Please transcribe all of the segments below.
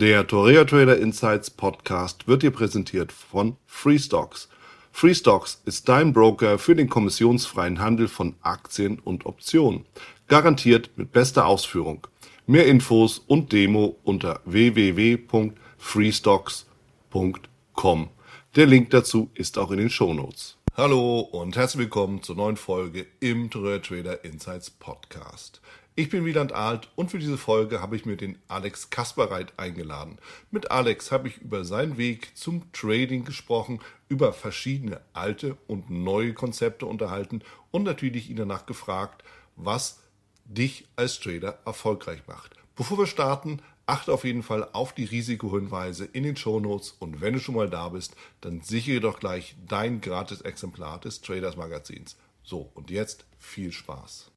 Der Torea Trader Insights Podcast wird dir präsentiert von Freestocks. Freestocks ist dein Broker für den kommissionsfreien Handel von Aktien und Optionen. Garantiert mit bester Ausführung. Mehr Infos und Demo unter www.freestocks.com. Der Link dazu ist auch in den Shownotes. Hallo und herzlich willkommen zur neuen Folge im Torea Trader Insights Podcast. Ich bin Wieland Alt und für diese Folge habe ich mir den Alex Kasperreit eingeladen. Mit Alex habe ich über seinen Weg zum Trading gesprochen, über verschiedene alte und neue Konzepte unterhalten und natürlich ihn danach gefragt, was dich als Trader erfolgreich macht. Bevor wir starten, achte auf jeden Fall auf die Risikohinweise in den Shownotes und wenn du schon mal da bist, dann sichere doch gleich dein gratis Exemplar des Traders Magazins. So, und jetzt viel Spaß.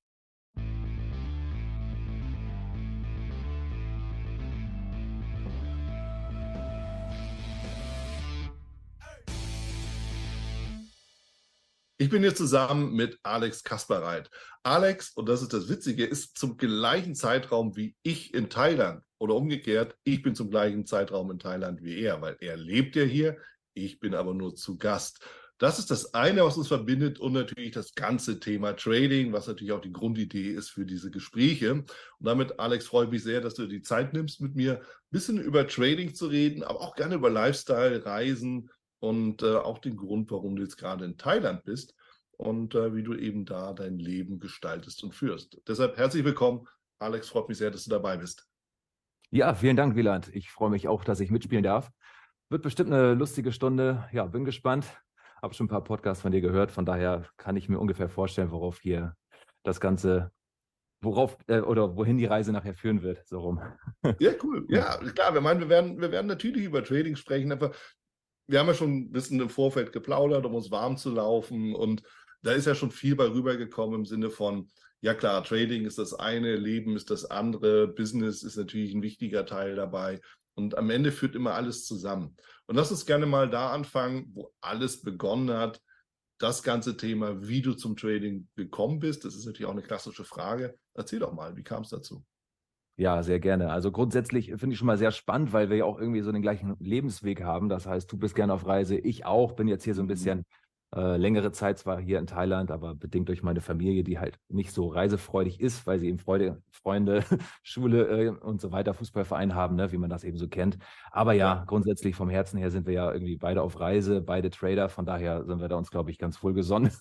Ich bin hier zusammen mit Alex Kasperreit. Alex, und das ist das Witzige, ist zum gleichen Zeitraum wie ich in Thailand. Oder umgekehrt, ich bin zum gleichen Zeitraum in Thailand wie er, weil er lebt ja hier, ich bin aber nur zu Gast. Das ist das eine, was uns verbindet und natürlich das ganze Thema Trading, was natürlich auch die Grundidee ist für diese Gespräche. Und damit, Alex, freue ich mich sehr, dass du die Zeit nimmst, mit mir ein bisschen über Trading zu reden, aber auch gerne über Lifestyle, Reisen, und äh, auch den Grund, warum du jetzt gerade in Thailand bist und äh, wie du eben da dein Leben gestaltest und führst. Deshalb herzlich willkommen. Alex, freut mich sehr, dass du dabei bist. Ja, vielen Dank, Wieland. Ich freue mich auch, dass ich mitspielen darf. Wird bestimmt eine lustige Stunde. Ja, bin gespannt. Habe schon ein paar Podcasts von dir gehört. Von daher kann ich mir ungefähr vorstellen, worauf hier das Ganze, worauf äh, oder wohin die Reise nachher führen wird. So rum. Ja, cool. Ja, klar. Wir meinen, wir werden, wir werden natürlich über Trading sprechen, aber wir haben ja schon ein bisschen im Vorfeld geplaudert, um uns warm zu laufen. Und da ist ja schon viel bei rübergekommen im Sinne von, ja klar, Trading ist das eine, Leben ist das andere, Business ist natürlich ein wichtiger Teil dabei. Und am Ende führt immer alles zusammen. Und lass uns gerne mal da anfangen, wo alles begonnen hat. Das ganze Thema, wie du zum Trading gekommen bist, das ist natürlich auch eine klassische Frage. Erzähl doch mal, wie kam es dazu? Ja, sehr gerne. Also grundsätzlich finde ich schon mal sehr spannend, weil wir ja auch irgendwie so den gleichen Lebensweg haben. Das heißt, du bist gerne auf Reise, ich auch, bin jetzt hier so ein mhm. bisschen äh, längere Zeit zwar hier in Thailand, aber bedingt durch meine Familie, die halt nicht so reisefreudig ist, weil sie eben Freude, Freunde, Schule äh, und so weiter, Fußballverein haben, ne, wie man das eben so kennt. Aber ja, grundsätzlich vom Herzen her sind wir ja irgendwie beide auf Reise, beide Trader. Von daher sind wir da uns, glaube ich, ganz wohl gesonnen.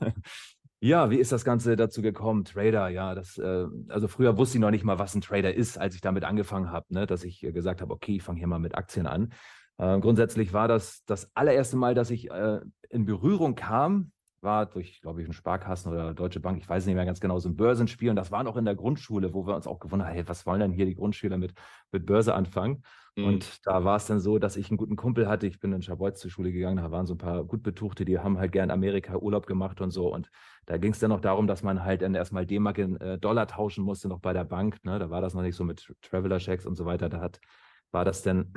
Ja, wie ist das Ganze dazu gekommen? Trader, ja, das, äh, also früher wusste ich noch nicht mal, was ein Trader ist, als ich damit angefangen habe, ne, dass ich äh, gesagt habe, okay, ich fange hier mal mit Aktien an. Äh, grundsätzlich war das das allererste Mal, dass ich äh, in Berührung kam, war durch, glaube ich, eine Sparkassen oder Deutsche Bank, ich weiß nicht mehr ganz genau, so ein Börsenspiel. Und das war noch in der Grundschule, wo wir uns auch gewundert haben, hey, was wollen denn hier die Grundschüler mit, mit Börse anfangen? Mhm. Und da war es dann so, dass ich einen guten Kumpel hatte. Ich bin in Scharbeutz zur Schule gegangen, da waren so ein paar gut Betuchte, die haben halt gern Amerika Urlaub gemacht und so. Und da ging es dann noch darum, dass man halt dann erstmal D-Mark in äh, Dollar tauschen musste, noch bei der Bank. Ne? Da war das noch nicht so mit Traveler-Checks und so weiter. Da hat, war das dann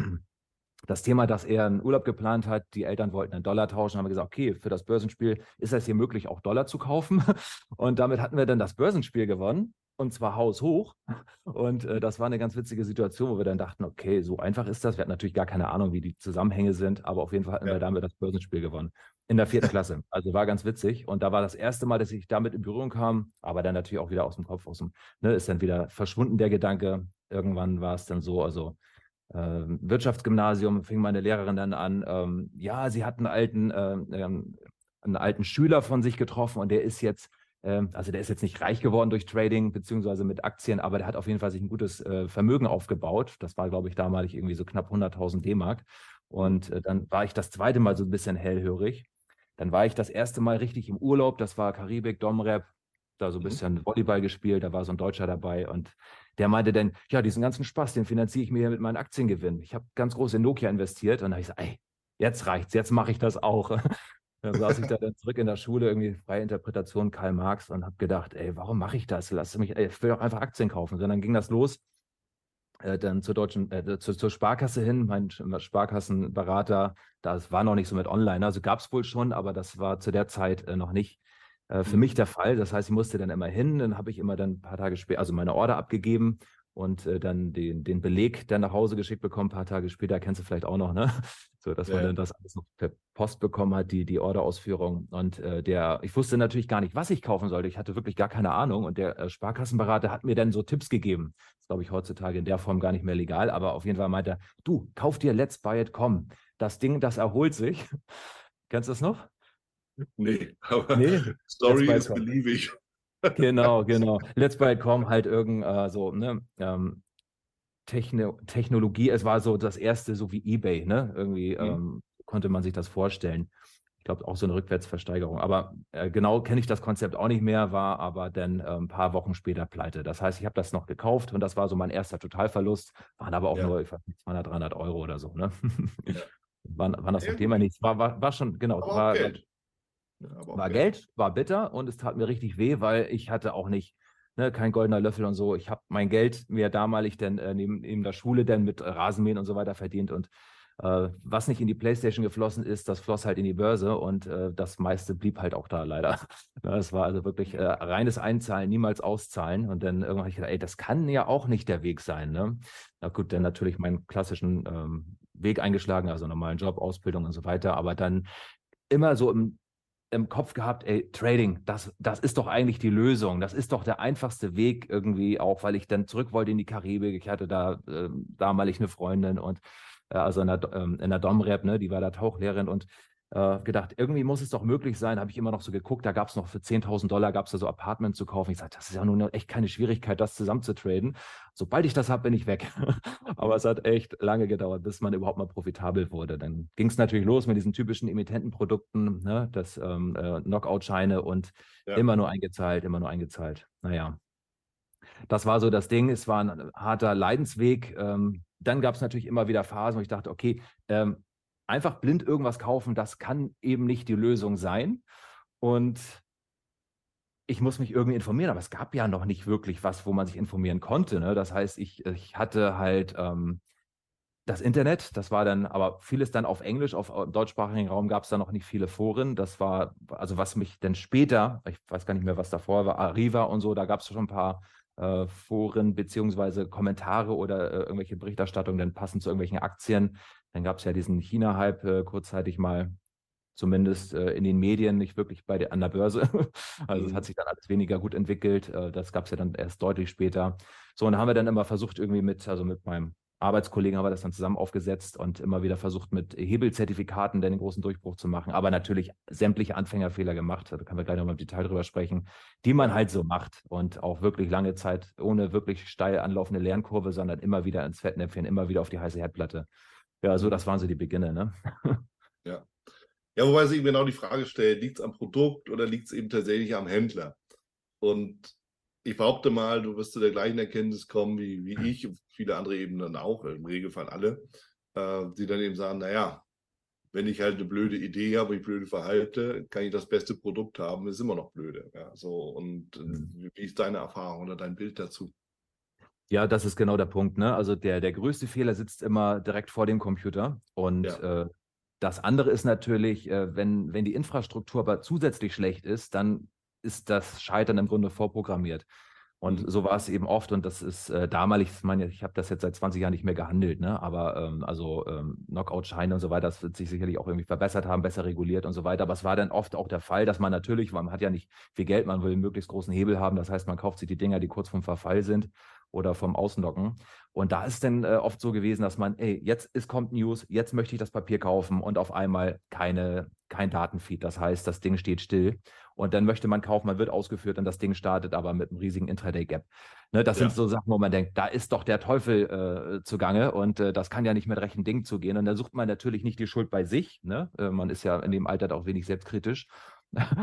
das Thema, dass er einen Urlaub geplant hat, die Eltern wollten einen Dollar tauschen, haben wir gesagt, okay, für das Börsenspiel ist es hier möglich, auch Dollar zu kaufen. Und damit hatten wir dann das Börsenspiel gewonnen und zwar haushoch. Und äh, das war eine ganz witzige Situation, wo wir dann dachten, okay, so einfach ist das. Wir hatten natürlich gar keine Ahnung, wie die Zusammenhänge sind, aber auf jeden Fall hatten ja. wir damit das Börsenspiel gewonnen. In der vierten Klasse. Also war ganz witzig. Und da war das erste Mal, dass ich damit in Berührung kam, aber dann natürlich auch wieder aus dem Kopf, aus dem, ne, ist dann wieder verschwunden der Gedanke. Irgendwann war es dann so, also Wirtschaftsgymnasium fing meine Lehrerin dann an, ähm, ja, sie hat einen alten, äh, ähm, einen alten Schüler von sich getroffen und der ist jetzt ähm, also der ist jetzt nicht reich geworden durch Trading beziehungsweise mit Aktien, aber der hat auf jeden Fall sich ein gutes äh, Vermögen aufgebaut. Das war, glaube ich, damals irgendwie so knapp 100.000 D-Mark. Und äh, dann war ich das zweite Mal so ein bisschen hellhörig. Dann war ich das erste Mal richtig im Urlaub. Das war Karibik, Domrep, da so ein mhm. bisschen Volleyball gespielt. Da war so ein Deutscher dabei und der meinte dann, ja, diesen ganzen Spaß, den finanziere ich mir mit meinen Aktiengewinn. Ich habe ganz groß in Nokia investiert und da habe ich gesagt, ey, jetzt reicht's, jetzt mache ich das auch. Dann saß ich da dann zurück in der Schule, irgendwie freie Interpretation Karl Marx und habe gedacht, ey, warum mache ich das? Lass mich, ey, ich will doch einfach Aktien kaufen. Und dann ging das los, äh, dann zur deutschen, äh, zur, zur, Sparkasse hin, mein Sparkassenberater, das war noch nicht so mit online, also gab es wohl schon, aber das war zu der Zeit äh, noch nicht äh, für mhm. mich der Fall. Das heißt, ich musste dann immer hin, dann habe ich immer dann ein paar Tage später, also meine Order abgegeben und äh, dann den, den Beleg dann nach Hause geschickt bekommen. Ein paar Tage später kennst du vielleicht auch noch, ne? So, dass ja. man dann das alles noch per Post bekommen hat, die, die Orderausführung. Und äh, der, ich wusste natürlich gar nicht, was ich kaufen sollte. Ich hatte wirklich gar keine Ahnung. Und der äh, Sparkassenberater hat mir dann so Tipps gegeben. Das glaube ich, heutzutage in der Form gar nicht mehr legal, aber auf jeden Fall meinte er, du, kauf dir Let's Buy It Com. Das Ding, das erholt sich. Kennst du das noch? Nee, aber nee? Story ist beliebig. Genau, genau. Let's Buy It Com halt irgend äh, so, ne, ähm, Techno Technologie, es war so das erste, so wie Ebay, ne? Irgendwie mhm. ähm, konnte man sich das vorstellen. Ich glaube, auch so eine Rückwärtsversteigerung. Aber äh, genau kenne ich das Konzept auch nicht mehr, war aber dann äh, ein paar Wochen später pleite. Das heißt, ich habe das noch gekauft und das war so mein erster Totalverlust. Waren aber auch ja. nur, ich weiß nicht, 200, 300 Euro oder so. Ne? Ja. waren, waren das ja, Thema nicht. War, war, war schon, genau. Aber war, Geld. War Geld. Geld, war bitter und es tat mir richtig weh, weil ich hatte auch nicht ne, kein goldener Löffel und so. Ich habe mein Geld mir damalig dann äh, neben, neben der Schule dann mit Rasenmähen und so weiter verdient und äh, was nicht in die Playstation geflossen ist, das floss halt in die Börse und äh, das meiste blieb halt auch da leider. Das war also wirklich äh, reines Einzahlen, niemals auszahlen. Und dann irgendwann habe ich gedacht, ey, das kann ja auch nicht der Weg sein. Ne? Na gut, dann natürlich meinen klassischen ähm, Weg eingeschlagen, also normalen Job, Ausbildung und so weiter, aber dann immer so im im Kopf gehabt, ey, Trading, das, das ist doch eigentlich die Lösung. Das ist doch der einfachste Weg irgendwie, auch weil ich dann zurück wollte in die Karibik. Ich hatte da äh, damalig eine Freundin und äh, also in der, ähm, in der Domrep, ne, die war da Tauchlehrerin und äh, gedacht, irgendwie muss es doch möglich sein, habe ich immer noch so geguckt, da gab es noch für 10.000 Dollar, gab es da so Apartments zu kaufen. Ich sagte, das ist ja nun echt keine Schwierigkeit, das zusammen zu traden. Sobald ich das habe, bin ich weg. Aber es hat echt lange gedauert, bis man überhaupt mal profitabel wurde. Dann ging es natürlich los mit diesen typischen Emittentenprodukten, ne, das ähm, äh, Knockout-Scheine und ja. immer nur eingezahlt, immer nur eingezahlt. Naja, das war so das Ding. Es war ein harter Leidensweg. Ähm, dann gab es natürlich immer wieder Phasen, wo ich dachte, okay, ähm, einfach blind irgendwas kaufen, das kann eben nicht die Lösung sein. Und ich muss mich irgendwie informieren, aber es gab ja noch nicht wirklich was, wo man sich informieren konnte. Ne? Das heißt, ich, ich hatte halt ähm, das Internet, das war dann, aber vieles dann auf Englisch, auf im deutschsprachigen Raum gab es da noch nicht viele Foren. Das war, also was mich dann später, ich weiß gar nicht mehr, was davor war, Arriva und so, da gab es schon ein paar äh, Foren beziehungsweise Kommentare oder äh, irgendwelche Berichterstattungen dann passend zu irgendwelchen Aktien. Dann gab es ja diesen China-Hype äh, kurzzeitig mal, zumindest äh, in den Medien, nicht wirklich bei der, an der Börse. also es mhm. hat sich dann alles weniger gut entwickelt. Äh, das gab es ja dann erst deutlich später. So, und haben wir dann immer versucht, irgendwie mit, also mit meinem Arbeitskollegen haben wir das dann zusammen aufgesetzt und immer wieder versucht, mit Hebelzertifikaten den großen Durchbruch zu machen, aber natürlich sämtliche Anfängerfehler gemacht. Da können wir gleich nochmal im Detail drüber sprechen, die man halt so macht und auch wirklich lange Zeit ohne wirklich steil anlaufende Lernkurve, sondern immer wieder ins Fettnäpfchen, immer wieder auf die heiße Herdplatte. Ja, so, das waren so die Beginne, ne? Ja. Ja, wobei sich genau die Frage stellt, liegt es am Produkt oder liegt es eben tatsächlich am Händler? Und ich behaupte mal, du wirst zu der gleichen Erkenntnis kommen wie, wie ich und viele andere eben dann auch, im Regelfall alle, äh, die dann eben sagen, naja, wenn ich halt eine blöde Idee habe, ich blöde verhalte, kann ich das beste Produkt haben, ist immer noch blöde. Ja, so, und äh, mhm. wie ist deine Erfahrung oder dein Bild dazu? Ja, das ist genau der Punkt. Ne? Also der, der größte Fehler sitzt immer direkt vor dem Computer. Und ja. äh, das andere ist natürlich, äh, wenn, wenn die Infrastruktur aber zusätzlich schlecht ist, dann ist das Scheitern im Grunde vorprogrammiert. Und mhm. so war es eben oft, und das ist äh, damalig, ich meine, ich habe das jetzt seit 20 Jahren nicht mehr gehandelt, ne? aber ähm, also ähm, Knockout-Scheine und so weiter, das wird sich sicherlich auch irgendwie verbessert haben, besser reguliert und so weiter. Aber es war dann oft auch der Fall, dass man natürlich, man hat ja nicht viel Geld, man will einen möglichst großen Hebel haben. Das heißt, man kauft sich die Dinger, die kurz vorm Verfall sind oder vom Außendocken. Und da ist dann äh, oft so gewesen, dass man, ey, jetzt ist, kommt News, jetzt möchte ich das Papier kaufen und auf einmal keine, kein Datenfeed. Das heißt, das Ding steht still und dann möchte man kaufen, man wird ausgeführt und das Ding startet aber mit einem riesigen Intraday-Gap. Ne, das ja. sind so Sachen, wo man denkt, da ist doch der Teufel äh, zugange und äh, das kann ja nicht mit rechten Dingen zugehen. Und da sucht man natürlich nicht die Schuld bei sich. Ne? Äh, man ist ja in dem Alter auch wenig selbstkritisch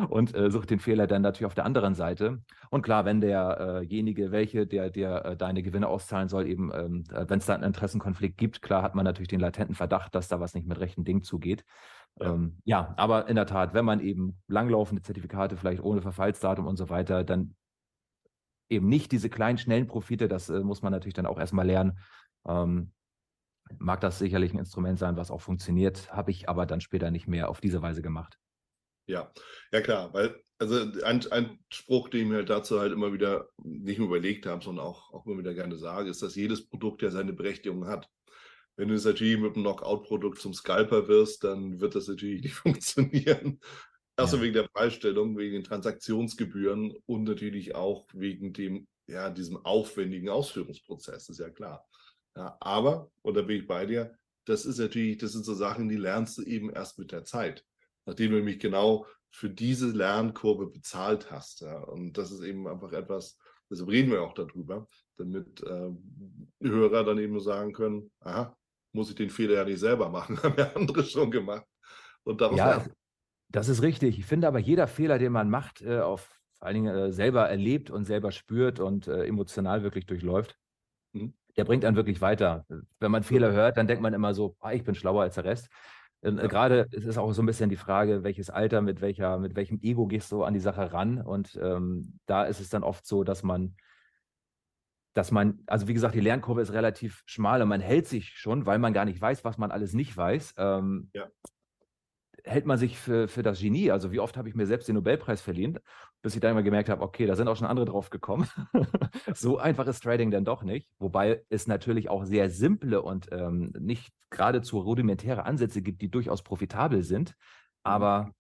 und äh, sucht den Fehler dann natürlich auf der anderen Seite. Und klar, wenn derjenige, äh welche, der dir äh, deine Gewinne auszahlen soll, eben, ähm, äh, wenn es da einen Interessenkonflikt gibt, klar hat man natürlich den latenten Verdacht, dass da was nicht mit rechten Dingen zugeht. Ja. Ähm, ja, aber in der Tat, wenn man eben langlaufende Zertifikate, vielleicht ohne Verfallsdatum und so weiter, dann eben nicht diese kleinen, schnellen Profite, das äh, muss man natürlich dann auch erstmal lernen. Ähm, mag das sicherlich ein Instrument sein, was auch funktioniert, habe ich aber dann später nicht mehr auf diese Weise gemacht. Ja, ja klar, weil, also ein, ein Spruch, den ich mir halt dazu halt immer wieder nicht nur überlegt habe, sondern auch, auch immer wieder gerne sage, ist, dass jedes Produkt ja seine Berechtigung hat. Wenn du es natürlich mit einem Knockout-Produkt zum Scalper wirst, dann wird das natürlich nicht funktionieren. Also ja. wegen der Freistellung, wegen den Transaktionsgebühren und natürlich auch wegen dem, ja, diesem aufwendigen Ausführungsprozess, ist ja klar. Ja, aber, und da bin ich bei dir, das ist natürlich, das sind so Sachen, die lernst du eben erst mit der Zeit nachdem du nämlich genau für diese Lernkurve bezahlt hast. Ja. Und das ist eben einfach etwas, deshalb reden wir auch darüber, damit äh, Hörer dann eben sagen können, aha, muss ich den Fehler ja nicht selber machen, haben ja andere schon gemacht. Und daraus ja, lernen. das ist richtig. Ich finde aber, jeder Fehler, den man macht, äh, auf vor allen Dingen äh, selber erlebt und selber spürt und äh, emotional wirklich durchläuft, mhm. der bringt einen wirklich weiter. Wenn man Fehler hört, dann denkt man immer so, ah, ich bin schlauer als der Rest. Ähm, ja. Gerade ist es auch so ein bisschen die Frage, welches Alter, mit welcher, mit welchem Ego gehst du an die Sache ran? Und ähm, da ist es dann oft so, dass man, dass man, also wie gesagt, die Lernkurve ist relativ schmal und man hält sich schon, weil man gar nicht weiß, was man alles nicht weiß. Ähm, ja hält man sich für, für das Genie. Also wie oft habe ich mir selbst den Nobelpreis verliehen, bis ich dann mal gemerkt habe, okay, da sind auch schon andere drauf gekommen. so einfach ist Trading dann doch nicht. Wobei es natürlich auch sehr simple und ähm, nicht geradezu rudimentäre Ansätze gibt, die durchaus profitabel sind. Mhm. Aber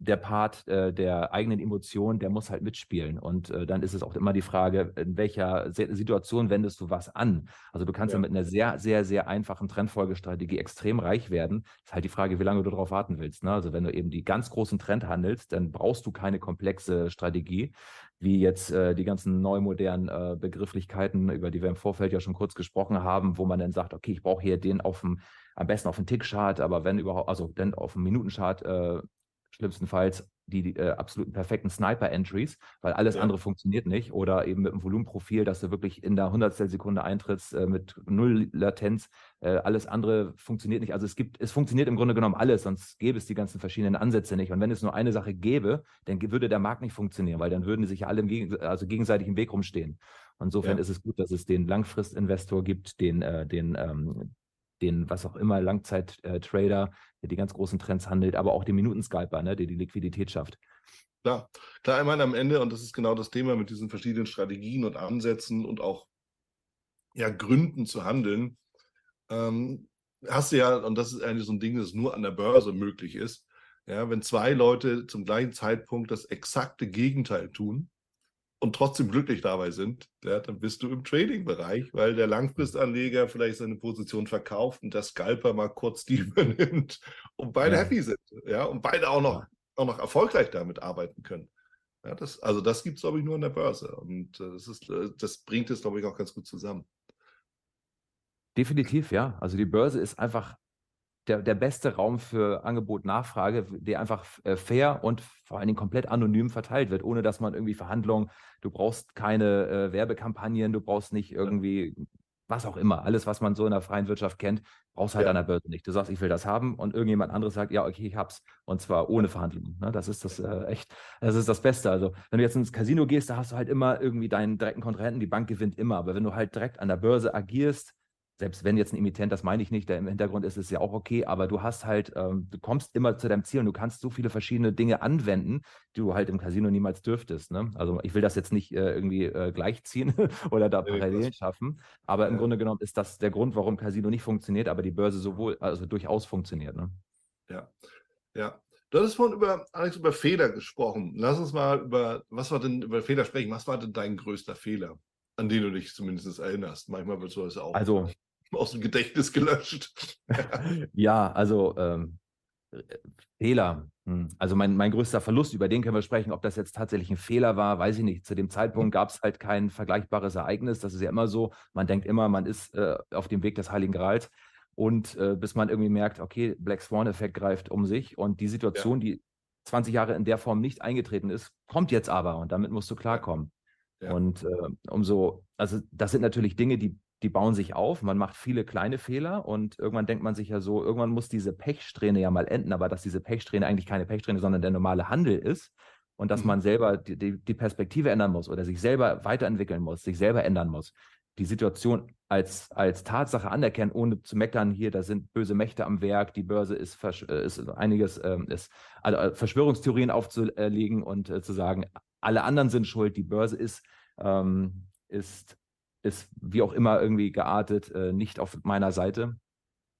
der Part äh, der eigenen Emotionen, der muss halt mitspielen. Und äh, dann ist es auch immer die Frage, in welcher Situation wendest du was an? Also du kannst ja, ja mit einer sehr, sehr, sehr einfachen Trendfolgestrategie extrem reich werden. Ist halt die Frage, wie lange du darauf warten willst. Ne? Also wenn du eben die ganz großen Trend handelst, dann brauchst du keine komplexe Strategie, wie jetzt äh, die ganzen neu modernen äh, Begrifflichkeiten, über die wir im Vorfeld ja schon kurz gesprochen haben, wo man dann sagt, okay, ich brauche hier den auf dem am besten auf dem Tick-Chart, aber wenn überhaupt, also dann auf dem Minutenchart äh, schlimmstenfalls die, die äh, absoluten perfekten Sniper-Entries, weil alles ja. andere funktioniert nicht. Oder eben mit einem Volumenprofil, dass du wirklich in der Hundertstelsekunde eintrittst äh, mit null Latenz. Äh, alles andere funktioniert nicht. Also es gibt, es funktioniert im Grunde genommen alles, sonst gäbe es die ganzen verschiedenen Ansätze nicht. Und wenn es nur eine Sache gäbe, dann würde der Markt nicht funktionieren, weil dann würden die sich alle im Geg also gegenseitig im Weg rumstehen. Insofern ja. ist es gut, dass es den Langfristinvestor gibt, den, äh, den, ähm, den, was auch immer, Langzeit-Trader, der die ganz großen Trends handelt, aber auch den Minutenscalper, ne, der die Liquidität schafft. Klar, klar, ich meine am Ende, und das ist genau das Thema mit diesen verschiedenen Strategien und Ansätzen und auch ja, Gründen zu handeln, ähm, hast du ja, und das ist eigentlich so ein Ding, das nur an der Börse möglich ist, ja, wenn zwei Leute zum gleichen Zeitpunkt das exakte Gegenteil tun, und trotzdem glücklich dabei sind, ja, dann bist du im Trading-Bereich, weil der Langfristanleger vielleicht seine Position verkauft und der Scalper mal kurz die übernimmt und beide ja. happy sind, ja, und beide auch noch, auch noch erfolgreich damit arbeiten können. Ja, das, also das gibt es, glaube ich, nur an der Börse. Und äh, das, ist, äh, das bringt es, glaube ich, auch ganz gut zusammen. Definitiv, ja. Also die Börse ist einfach der, der beste Raum für Angebot-Nachfrage, der einfach äh, fair und vor allen Dingen komplett anonym verteilt wird, ohne dass man irgendwie Verhandlungen, du brauchst keine äh, Werbekampagnen, du brauchst nicht irgendwie was auch immer, alles, was man so in der freien Wirtschaft kennt, brauchst halt ja. an der Börse nicht. Du sagst, ich will das haben und irgendjemand anderes sagt, ja, okay, ich hab's. Und zwar ohne Verhandlungen. Ne? Das ist das äh, echt, das ist das Beste. Also, wenn du jetzt ins Casino gehst, da hast du halt immer irgendwie deinen direkten Kontrahenten, die Bank gewinnt immer. Aber wenn du halt direkt an der Börse agierst, selbst wenn jetzt ein Emittent, das meine ich nicht, der im Hintergrund ist, ist ja auch okay, aber du hast halt, ähm, du kommst immer zu deinem Ziel und du kannst so viele verschiedene Dinge anwenden, die du halt im Casino niemals dürftest. Ne? Also ich will das jetzt nicht äh, irgendwie äh, gleichziehen oder da Parallelen schaffen, aber im Grunde genommen ist das der Grund, warum Casino nicht funktioniert, aber die Börse sowohl, also durchaus funktioniert. Ne? Ja, ja. Du hattest vorhin über, Alex, über Fehler gesprochen. Lass uns mal über, was war denn, über Fehler sprechen. Was war denn dein größter Fehler? an den du dich zumindest erinnerst. Manchmal wird sowas auch. Also, aus dem Gedächtnis gelöscht. ja, also ähm, Fehler. Hm. Also mein, mein größter Verlust, über den können wir sprechen. Ob das jetzt tatsächlich ein Fehler war, weiß ich nicht. Zu dem Zeitpunkt gab es halt kein vergleichbares Ereignis. Das ist ja immer so. Man denkt immer, man ist äh, auf dem Weg des Heiligen Grals. Und äh, bis man irgendwie merkt, okay, Black Swan-Effekt greift um sich und die Situation, ja. die 20 Jahre in der Form nicht eingetreten ist, kommt jetzt aber und damit musst du klarkommen. Ja. Und äh, umso, also das sind natürlich Dinge, die die bauen sich auf, man macht viele kleine Fehler und irgendwann denkt man sich ja so, irgendwann muss diese Pechsträhne ja mal enden, aber dass diese Pechsträhne eigentlich keine Pechsträhne, sondern der normale Handel ist und dass mhm. man selber die, die, Perspektive ändern muss oder sich selber weiterentwickeln muss, sich selber ändern muss. die Situation als, als Tatsache anerkennen, ohne zu meckern, hier, da sind böse Mächte am Werk, die Börse ist, äh, ist einiges, ähm, ist also Verschwörungstheorien aufzulegen und äh, zu sagen, alle anderen sind schuld, die Börse ist, ähm, ist, ist wie auch immer irgendwie geartet, äh, nicht auf meiner Seite.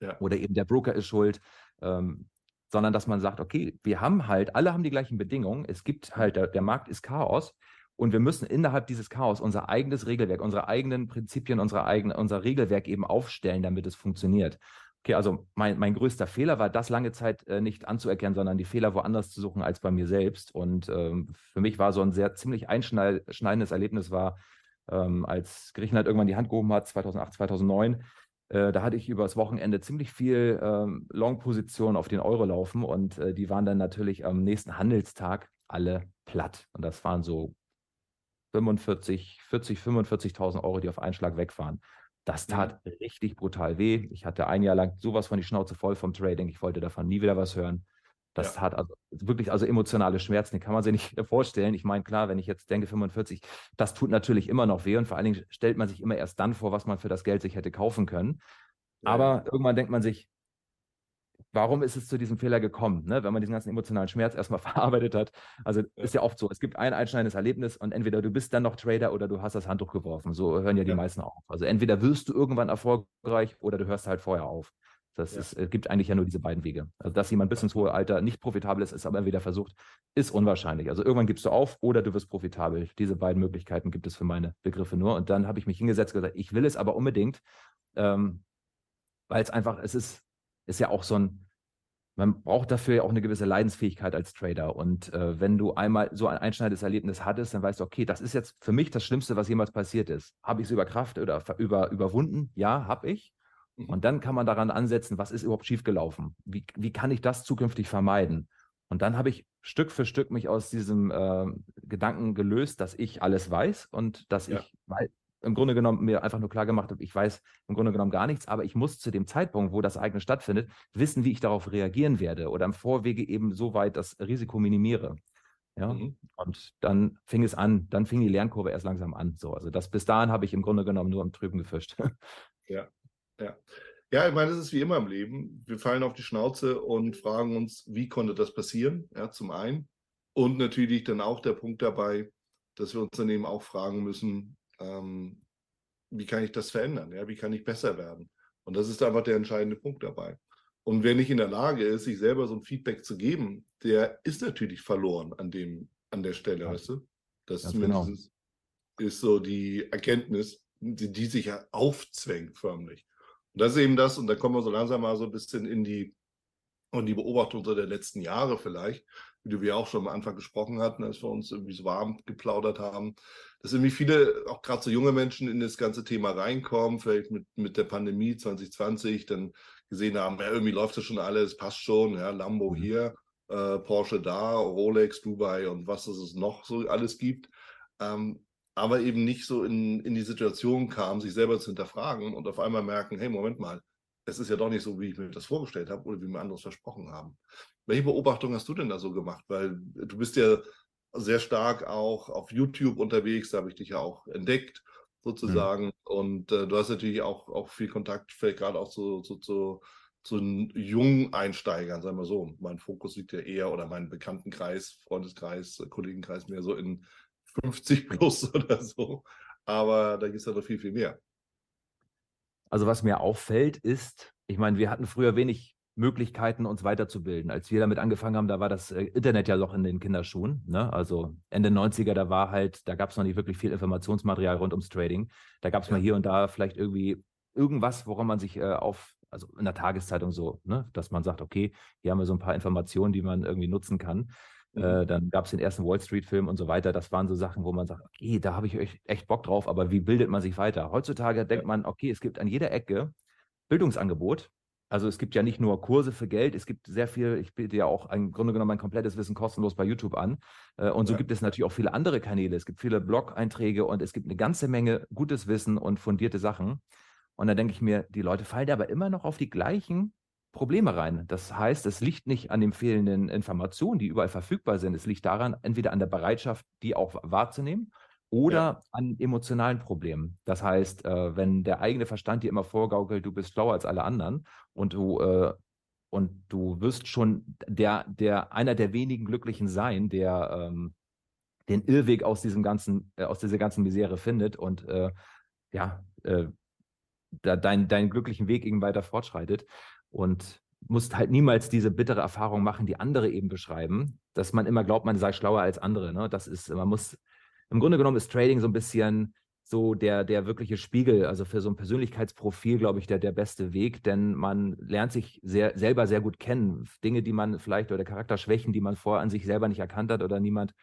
Ja. Oder eben der Broker ist schuld. Ähm, sondern dass man sagt, okay, wir haben halt, alle haben die gleichen Bedingungen. Es gibt halt, der, der Markt ist Chaos. Und wir müssen innerhalb dieses Chaos unser eigenes Regelwerk, unsere eigenen Prinzipien, unsere eigene, unser Regelwerk eben aufstellen, damit es funktioniert. Okay, also mein, mein größter Fehler war, das lange Zeit äh, nicht anzuerkennen, sondern die Fehler woanders zu suchen als bei mir selbst. Und ähm, für mich war so ein sehr ziemlich einschneidendes Erlebnis war, ähm, als Griechenland irgendwann die Hand gehoben hat, 2008, 2009. Äh, da hatte ich übers Wochenende ziemlich viel ähm, Long-Position auf den Euro laufen und äh, die waren dann natürlich am nächsten Handelstag alle platt. Und das waren so 45, 40, 45.000 Euro, die auf einen Schlag wegfahren. Das tat ja. richtig brutal weh. Ich hatte ein Jahr lang sowas von die Schnauze voll vom Trading. Ich wollte davon nie wieder was hören. Das ja. hat also wirklich also emotionale Schmerzen, die kann man sich nicht vorstellen. Ich meine, klar, wenn ich jetzt denke 45, das tut natürlich immer noch weh und vor allen Dingen stellt man sich immer erst dann vor, was man für das Geld sich hätte kaufen können. Ja. Aber irgendwann denkt man sich, warum ist es zu diesem Fehler gekommen, ne? wenn man diesen ganzen emotionalen Schmerz erstmal verarbeitet hat. Also ist ja oft so, es gibt ein einschneidendes Erlebnis und entweder du bist dann noch Trader oder du hast das Handtuch geworfen. So hören ja die ja. meisten auf. Also entweder wirst du irgendwann erfolgreich oder du hörst halt vorher auf. Das ja. ist, es gibt eigentlich ja nur diese beiden Wege. Also dass jemand bis ins hohe Alter nicht profitabel ist, ist aber wieder versucht, ist unwahrscheinlich. Also irgendwann gibst du auf oder du wirst profitabel. Diese beiden Möglichkeiten gibt es für meine Begriffe nur. Und dann habe ich mich hingesetzt und gesagt, ich will es aber unbedingt, ähm, weil es einfach, es ist, ist ja auch so ein, man braucht dafür ja auch eine gewisse Leidensfähigkeit als Trader. Und äh, wenn du einmal so ein einschneidendes Erlebnis hattest, dann weißt du, okay, das ist jetzt für mich das Schlimmste, was jemals passiert ist. Habe ich es über Kraft oder über, überwunden? Ja, habe ich. Und dann kann man daran ansetzen, was ist überhaupt schiefgelaufen? Wie, wie kann ich das zukünftig vermeiden? Und dann habe ich Stück für Stück mich aus diesem äh, Gedanken gelöst, dass ich alles weiß und dass ja. ich im Grunde genommen mir einfach nur klar gemacht habe, ich weiß im Grunde genommen gar nichts, aber ich muss zu dem Zeitpunkt, wo das eigene stattfindet, wissen, wie ich darauf reagieren werde oder im Vorwege eben so weit das Risiko minimiere. Ja, mhm. und dann fing es an, dann fing die Lernkurve erst langsam an. So, also das bis dahin habe ich im Grunde genommen nur im Trüben gefischt. Ja, ja. Ja, ich meine, es ist wie immer im Leben. Wir fallen auf die Schnauze und fragen uns, wie konnte das passieren? Ja, zum einen. Und natürlich dann auch der Punkt dabei, dass wir uns dann eben auch fragen müssen, ähm, wie kann ich das verändern? Ja, wie kann ich besser werden? Und das ist einfach der entscheidende Punkt dabei. Und wer nicht in der Lage ist, sich selber so ein Feedback zu geben, der ist natürlich verloren an dem, an der Stelle, ja. weißt du? Das ja, genau. ist, so die Erkenntnis, die, die sich ja aufzwängt förmlich. Und das ist eben das, und da kommen wir so langsam mal so ein bisschen in die, in die Beobachtung so der letzten Jahre vielleicht, wie wir auch schon am Anfang gesprochen hatten, als wir uns irgendwie so warm geplaudert haben, dass irgendwie viele, auch gerade so junge Menschen, in das ganze Thema reinkommen, vielleicht mit, mit der Pandemie 2020, dann gesehen haben, ja, irgendwie läuft das schon alles, passt schon, ja, Lambo mhm. hier, äh, Porsche da, Rolex, Dubai und was es noch so alles gibt. Ähm, aber eben nicht so in, in die Situation kam, sich selber zu hinterfragen und auf einmal merken, hey, Moment mal, es ist ja doch nicht so, wie ich mir das vorgestellt habe oder wie mir anderes versprochen haben. Welche Beobachtung hast du denn da so gemacht? Weil du bist ja sehr stark auch auf YouTube unterwegs, da habe ich dich ja auch entdeckt, sozusagen. Mhm. Und äh, du hast natürlich auch, auch viel Kontakt, vielleicht gerade auch zu, zu, zu, zu jungen Einsteigern, sagen wir so. Mein Fokus liegt ja eher, oder mein Bekanntenkreis, Freundeskreis, Kollegenkreis mehr so in 50 plus oder so. Aber da gibt es ja noch viel, viel mehr. Also was mir auffällt ist, ich meine, wir hatten früher wenig Möglichkeiten, uns weiterzubilden. Als wir damit angefangen haben, da war das äh, Internet ja noch in den Kinderschuhen. Ne? Also Ende 90er, da war halt, da gab es noch nicht wirklich viel Informationsmaterial rund ums Trading. Da gab es ja. mal hier und da vielleicht irgendwie irgendwas, woran man sich äh, auf, also in der Tageszeitung so, ne? dass man sagt, okay, hier haben wir so ein paar Informationen, die man irgendwie nutzen kann. Mhm. Äh, dann gab es den ersten Wall Street-Film und so weiter. Das waren so Sachen, wo man sagt, okay, da habe ich echt, echt Bock drauf, aber wie bildet man sich weiter? Heutzutage denkt man, okay, es gibt an jeder Ecke Bildungsangebot. Also es gibt ja nicht nur Kurse für Geld, es gibt sehr viel, ich biete ja auch im Grunde genommen mein komplettes Wissen kostenlos bei YouTube an. Äh, und so ja. gibt es natürlich auch viele andere Kanäle. Es gibt viele Blog-Einträge und es gibt eine ganze Menge gutes Wissen und fundierte Sachen. Und da denke ich mir, die Leute fallen aber immer noch auf die gleichen Probleme rein. Das heißt, es liegt nicht an den fehlenden Informationen, die überall verfügbar sind. Es liegt daran, entweder an der Bereitschaft, die auch wahrzunehmen, oder ja. an emotionalen Problemen. Das heißt, äh, wenn der eigene Verstand dir immer vorgaukelt, du bist schlauer als alle anderen und du äh, und du wirst schon der, der, einer der wenigen Glücklichen sein, der ähm, den Irrweg aus diesem ganzen, äh, aus dieser ganzen Misere findet und ja, da dein, deinen glücklichen Weg eben weiter fortschreitet. Und musst halt niemals diese bittere Erfahrung machen, die andere eben beschreiben, dass man immer glaubt, man sei schlauer als andere. Ne? Das ist, man muss, im Grunde genommen ist Trading so ein bisschen so der, der wirkliche Spiegel, also für so ein Persönlichkeitsprofil, glaube ich, der, der beste Weg, denn man lernt sich sehr, selber sehr gut kennen. Dinge, die man vielleicht oder Charakterschwächen, die man vorher an sich selber nicht erkannt hat oder niemand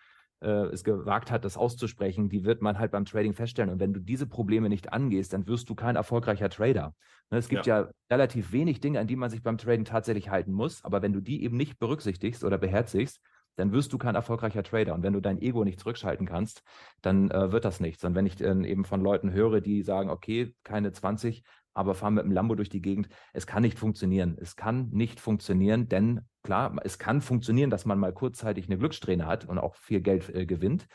es gewagt hat, das auszusprechen, die wird man halt beim Trading feststellen. Und wenn du diese Probleme nicht angehst, dann wirst du kein erfolgreicher Trader. Ne, es gibt ja. ja relativ wenig Dinge, an die man sich beim Trading tatsächlich halten muss, aber wenn du die eben nicht berücksichtigst oder beherzigst, dann wirst du kein erfolgreicher Trader. Und wenn du dein Ego nicht zurückschalten kannst, dann äh, wird das nichts. Und wenn ich äh, eben von Leuten höre, die sagen, okay, keine 20, aber fahren mit dem Lambo durch die Gegend, es kann nicht funktionieren. Es kann nicht funktionieren, denn klar, es kann funktionieren, dass man mal kurzzeitig eine Glückssträhne hat und auch viel Geld äh, gewinnt.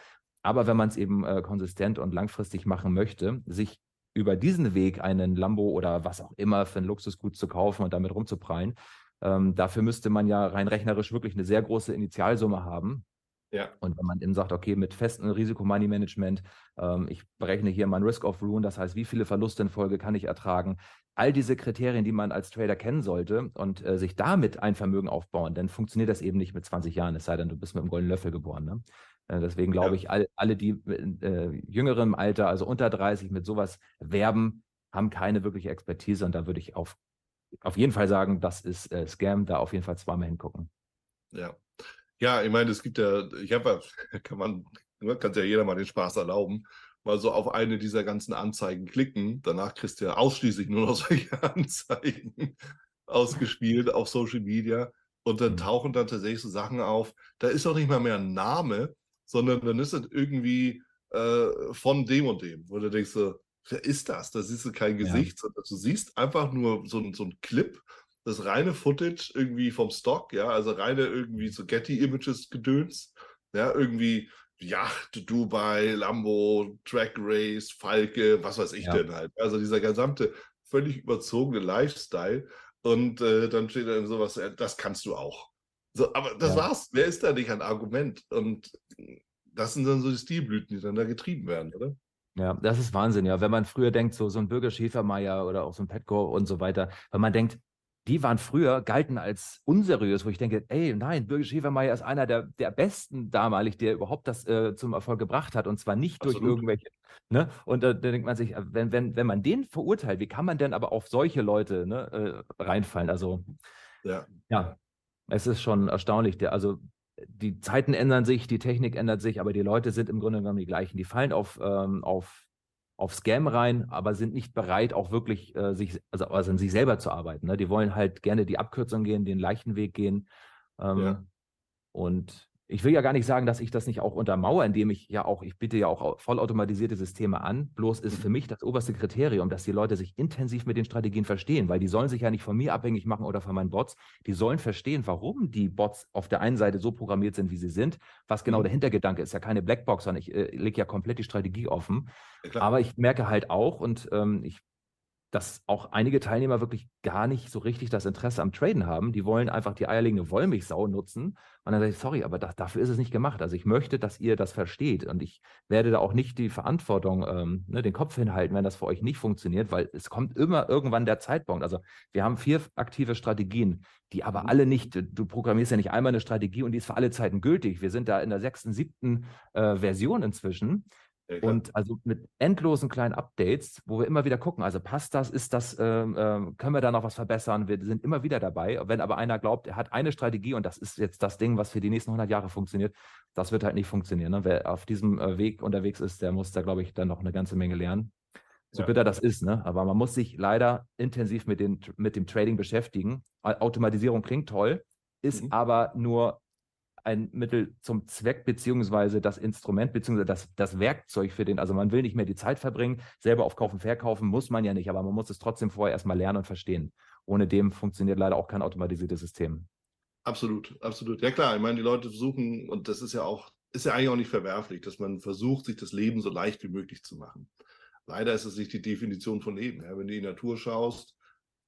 Aber wenn man es eben äh, konsistent und langfristig machen möchte, sich über diesen Weg einen Lambo oder was auch immer für ein Luxusgut zu kaufen und damit rumzuprallen, ähm, dafür müsste man ja rein rechnerisch wirklich eine sehr große Initialsumme haben. Ja. Und wenn man eben sagt, okay, mit festem Risikomoney-Management, ähm, ich berechne hier mein Risk of Ruin, das heißt, wie viele Verluste in Folge kann ich ertragen, all diese Kriterien, die man als Trader kennen sollte und äh, sich damit ein Vermögen aufbauen, dann funktioniert das eben nicht mit 20 Jahren, es sei denn, du bist mit einem goldenen Löffel geboren. Ne? Äh, deswegen glaube ja. ich, all, alle, die äh, jüngerem Alter, also unter 30, mit sowas werben, haben keine wirkliche Expertise und da würde ich auf auf jeden Fall sagen, das ist äh, Scam, da auf jeden Fall zweimal hingucken. Ja. Ja, ich meine, es gibt ja, ich habe ja, kann man, ne, kann ja jeder mal den Spaß erlauben, mal so auf eine dieser ganzen Anzeigen klicken. Danach kriegst du ja ausschließlich nur noch solche Anzeigen ausgespielt auf Social Media. Und dann mhm. tauchen dann tatsächlich so Sachen auf. Da ist auch nicht mal mehr ein Name, sondern dann ist es irgendwie äh, von dem und dem, wo du denkst so, wer ist das? Da siehst du kein Gesicht, ja. sondern du siehst einfach nur so, so ein Clip, das reine Footage irgendwie vom Stock, ja, also reine irgendwie so Getty-Images gedöns, ja, irgendwie Yacht, Dubai, Lambo, Track Race, Falke, was weiß ich ja. denn halt. Also dieser gesamte völlig überzogene Lifestyle. Und äh, dann steht da sowas, das kannst du auch. So, aber das ja. war's. Wer ist da nicht ein Argument? Und das sind dann so die Stilblüten, die dann da getrieben werden, oder? Ja, das ist Wahnsinn, ja. Wenn man früher denkt, so, so ein Bürger Schäfermeier oder auch so ein Petco und so weiter, wenn man denkt, die waren früher, galten als unseriös, wo ich denke, ey, nein, Bürger Schäfermeier ist einer der, der besten damalig, der überhaupt das äh, zum Erfolg gebracht hat und zwar nicht Absolut. durch irgendwelche, ne? Und äh, da denkt man sich, wenn, wenn, wenn man den verurteilt, wie kann man denn aber auf solche Leute ne, äh, reinfallen? Also, ja. ja, es ist schon erstaunlich. Der, also die Zeiten ändern sich, die Technik ändert sich, aber die Leute sind im Grunde genommen die gleichen. Die fallen auf, ähm, auf, auf Scam rein, aber sind nicht bereit, auch wirklich äh, sich, also, also an sich selber zu arbeiten. Ne? Die wollen halt gerne die Abkürzung gehen, den leichten Weg gehen. Ähm, ja. Und ich will ja gar nicht sagen, dass ich das nicht auch untermauere, indem ich ja auch, ich bitte ja auch vollautomatisierte Systeme an. Bloß ist für mhm. mich das oberste Kriterium, dass die Leute sich intensiv mit den Strategien verstehen, weil die sollen sich ja nicht von mir abhängig machen oder von meinen Bots. Die sollen verstehen, warum die Bots auf der einen Seite so programmiert sind, wie sie sind. Was genau mhm. der Hintergedanke ist, ja keine Blackbox, sondern ich äh, lege ja komplett die Strategie offen. Ja, Aber ich merke halt auch, und ähm, ich dass auch einige Teilnehmer wirklich gar nicht so richtig das Interesse am Traden haben. Die wollen einfach die eierlegende Wollmilchsau nutzen. Und dann sage ich, sorry, aber das, dafür ist es nicht gemacht. Also ich möchte, dass ihr das versteht. Und ich werde da auch nicht die Verantwortung, ähm, ne, den Kopf hinhalten, wenn das für euch nicht funktioniert, weil es kommt immer irgendwann der Zeitpunkt. Also wir haben vier aktive Strategien, die aber mhm. alle nicht, du programmierst ja nicht einmal eine Strategie und die ist für alle Zeiten gültig. Wir sind da in der sechsten, siebten äh, Version inzwischen. Ja, und also mit endlosen kleinen Updates, wo wir immer wieder gucken, also passt das, ist das, ähm, ähm, können wir da noch was verbessern? Wir sind immer wieder dabei. Wenn aber einer glaubt, er hat eine Strategie und das ist jetzt das Ding, was für die nächsten 100 Jahre funktioniert, das wird halt nicht funktionieren. Ne? Wer auf diesem äh, Weg unterwegs ist, der muss da, glaube ich, dann noch eine ganze Menge lernen. So ja. bitter das ist, ne? Aber man muss sich leider intensiv mit, den, mit dem Trading beschäftigen. Automatisierung klingt toll, ist mhm. aber nur ein Mittel zum Zweck, beziehungsweise das Instrument, beziehungsweise das, das Werkzeug für den, also man will nicht mehr die Zeit verbringen, selber auf Kaufen, Verkaufen muss man ja nicht, aber man muss es trotzdem vorher erstmal lernen und verstehen. Ohne dem funktioniert leider auch kein automatisiertes System. Absolut, absolut. Ja klar, ich meine, die Leute suchen, und das ist ja auch ist ja eigentlich auch nicht verwerflich, dass man versucht, sich das Leben so leicht wie möglich zu machen. Leider ist es nicht die Definition von Leben. Ja, wenn du in die Natur schaust,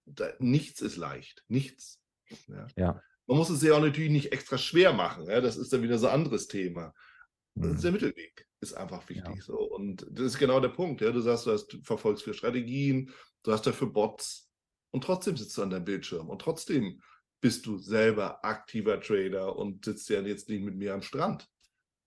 da, nichts ist leicht. Nichts. Ja. ja. Man muss es ja auch natürlich nicht extra schwer machen. Ja? Das ist dann wieder so ein anderes Thema. Mhm. der Mittelweg, ist einfach wichtig. Ja. So. Und das ist genau der Punkt. Ja? Du sagst, du hast, verfolgst für Strategien, du hast dafür Bots und trotzdem sitzt du an deinem Bildschirm und trotzdem bist du selber aktiver Trader und sitzt ja jetzt nicht mit mir am Strand.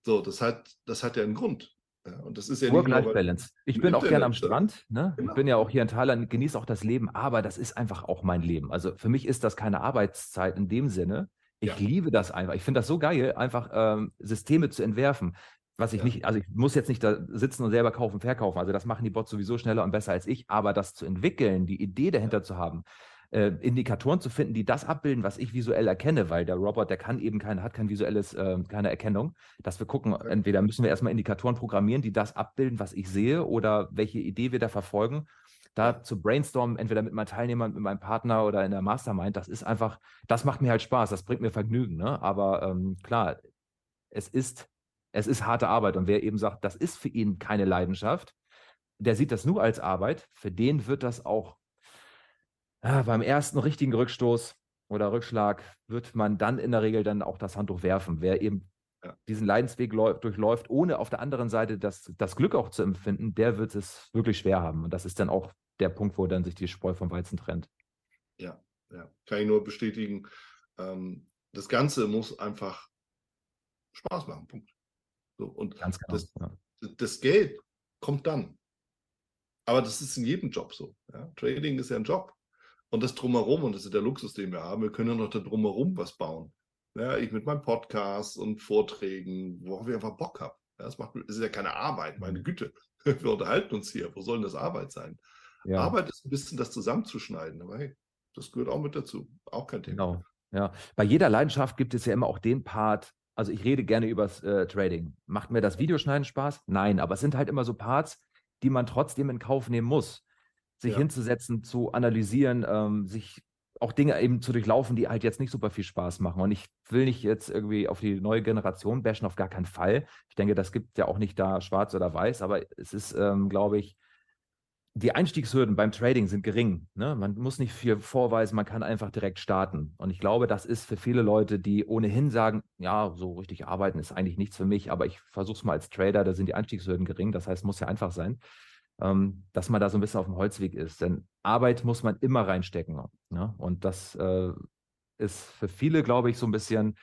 So, das hat, das hat ja einen Grund. Ja, und das ist ja Work-Life-Balance. Ich bin auch gerne am Strand. Ne? Genau. Ich bin ja auch hier in Thailand, genieße auch das Leben, aber das ist einfach auch mein Leben. Also für mich ist das keine Arbeitszeit in dem Sinne. Ich ja. liebe das einfach. Ich finde das so geil, einfach ähm, Systeme zu entwerfen. Was ich ja. nicht, also ich muss jetzt nicht da sitzen und selber kaufen, verkaufen. Also das machen die Bots sowieso schneller und besser als ich. Aber das zu entwickeln, die Idee dahinter zu haben, äh, Indikatoren zu finden, die das abbilden, was ich visuell erkenne, weil der Robot, der kann eben keine, hat kein visuelles, äh, keine Erkennung, dass wir gucken, entweder müssen wir erstmal Indikatoren programmieren, die das abbilden, was ich sehe, oder welche Idee wir da verfolgen. Da zu brainstormen, entweder mit meinen Teilnehmern, mit meinem Partner oder in der Mastermind, das ist einfach, das macht mir halt Spaß, das bringt mir Vergnügen. Ne? Aber ähm, klar, es ist, es ist harte Arbeit. Und wer eben sagt, das ist für ihn keine Leidenschaft, der sieht das nur als Arbeit, für den wird das auch beim ersten richtigen Rückstoß oder Rückschlag wird man dann in der Regel dann auch das Handtuch werfen. Wer eben diesen Leidensweg durchläuft, ohne auf der anderen Seite das, das Glück auch zu empfinden, der wird es wirklich schwer haben. Und das ist dann auch der Punkt, wo dann sich die Spreu vom Weizen trennt. Ja, ja. kann ich nur bestätigen. Ähm, das Ganze muss einfach Spaß machen. Punkt. So, und Ganz genau, das, ja. das Geld kommt dann. Aber das ist in jedem Job so. Ja? Trading ist ja ein Job. Und das drumherum, und das ist der Luxus, den wir haben, wir können ja noch da drumherum was bauen. Ja, ich mit meinem Podcast und Vorträgen, worauf ich einfach Bock habe. Ja, das macht, ist ja keine Arbeit, meine Güte. Wir unterhalten uns hier. Wo soll denn das Arbeit sein? Ja. Arbeit ist ein bisschen das zusammenzuschneiden. Aber hey, das gehört auch mit dazu. Auch kein Thema. Genau. Ja. Bei jeder Leidenschaft gibt es ja immer auch den Part, also ich rede gerne über äh, Trading. Macht mir das Videoschneiden Spaß? Nein, aber es sind halt immer so Parts, die man trotzdem in Kauf nehmen muss sich ja. hinzusetzen, zu analysieren, ähm, sich auch Dinge eben zu durchlaufen, die halt jetzt nicht super viel Spaß machen. Und ich will nicht jetzt irgendwie auf die neue Generation bashen, auf gar keinen Fall. Ich denke, das gibt ja auch nicht da schwarz oder weiß, aber es ist, ähm, glaube ich, die Einstiegshürden beim Trading sind gering. Ne? Man muss nicht viel vorweisen, man kann einfach direkt starten. Und ich glaube, das ist für viele Leute, die ohnehin sagen, ja, so richtig arbeiten ist eigentlich nichts für mich, aber ich versuche es mal als Trader, da sind die Einstiegshürden gering. Das heißt, muss ja einfach sein ähm, dass man da so ein bisschen auf dem Holzweg ist. Denn Arbeit muss man immer reinstecken. Ne? Und das äh, ist für viele, glaube ich, so ein bisschen,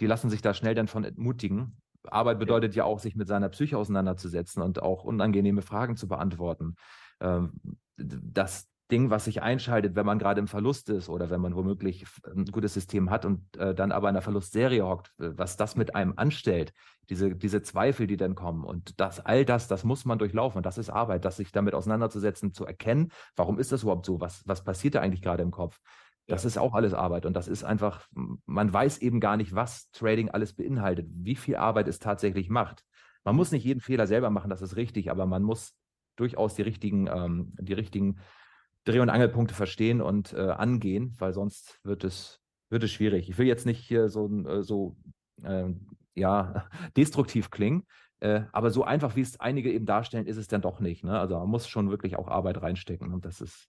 die lassen sich da schnell dann von entmutigen. Arbeit bedeutet ja, auch, sich mit seiner Psyche auseinanderzusetzen und auch unangenehme Fragen zu beantworten. Ähm, das Ding, was sich einschaltet, wenn man gerade im Verlust ist oder wenn man womöglich ein gutes System hat und äh, dann aber in der Verlustserie hockt, was das mit einem anstellt, diese, diese Zweifel, die dann kommen und das, all das, das muss man durchlaufen und das ist Arbeit, das sich damit auseinanderzusetzen, zu erkennen, warum ist das überhaupt so, was, was passiert da eigentlich gerade im Kopf. Das ja. ist auch alles Arbeit und das ist einfach, man weiß eben gar nicht, was Trading alles beinhaltet, wie viel Arbeit es tatsächlich macht. Man muss nicht jeden Fehler selber machen, das ist richtig, aber man muss durchaus die richtigen, ähm, die richtigen Dreh- und Angelpunkte verstehen und äh, angehen, weil sonst wird es, wird es schwierig. Ich will jetzt nicht hier so, äh, so äh, ja, destruktiv klingen, äh, aber so einfach, wie es einige eben darstellen, ist es dann doch nicht. Ne? Also man muss schon wirklich auch Arbeit reinstecken und das ist,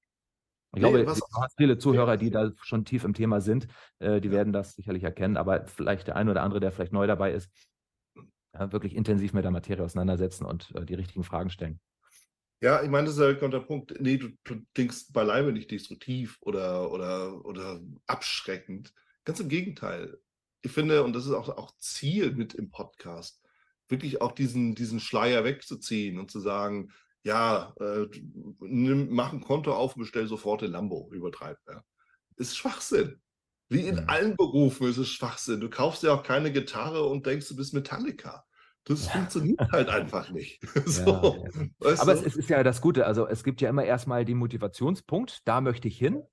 ich glaube, nee, was, viele Zuhörer, die da schon tief im Thema sind, äh, die ja. werden das sicherlich erkennen, aber vielleicht der eine oder andere, der vielleicht neu dabei ist, wirklich intensiv mit der Materie auseinandersetzen und äh, die richtigen Fragen stellen. Ja, ich meine, das ist halt genau der Punkt. Nee, du, du denkst beileibe nicht destruktiv oder, oder, oder abschreckend. Ganz im Gegenteil. Ich finde, und das ist auch, auch Ziel mit im Podcast, wirklich auch diesen, diesen Schleier wegzuziehen und zu sagen, ja, äh, nimm, mach ein Konto auf und bestell sofort den Lambo, übertreib. Ja. Ist Schwachsinn. Wie in ja. allen Berufen ist es Schwachsinn. Du kaufst ja auch keine Gitarre und denkst, du bist Metallica. Das ja. funktioniert halt einfach nicht. so, ja, Aber es, es, ist ja das Gute. Also es gibt ja immer erstmal den Motivationspunkt, da möchte ich hin.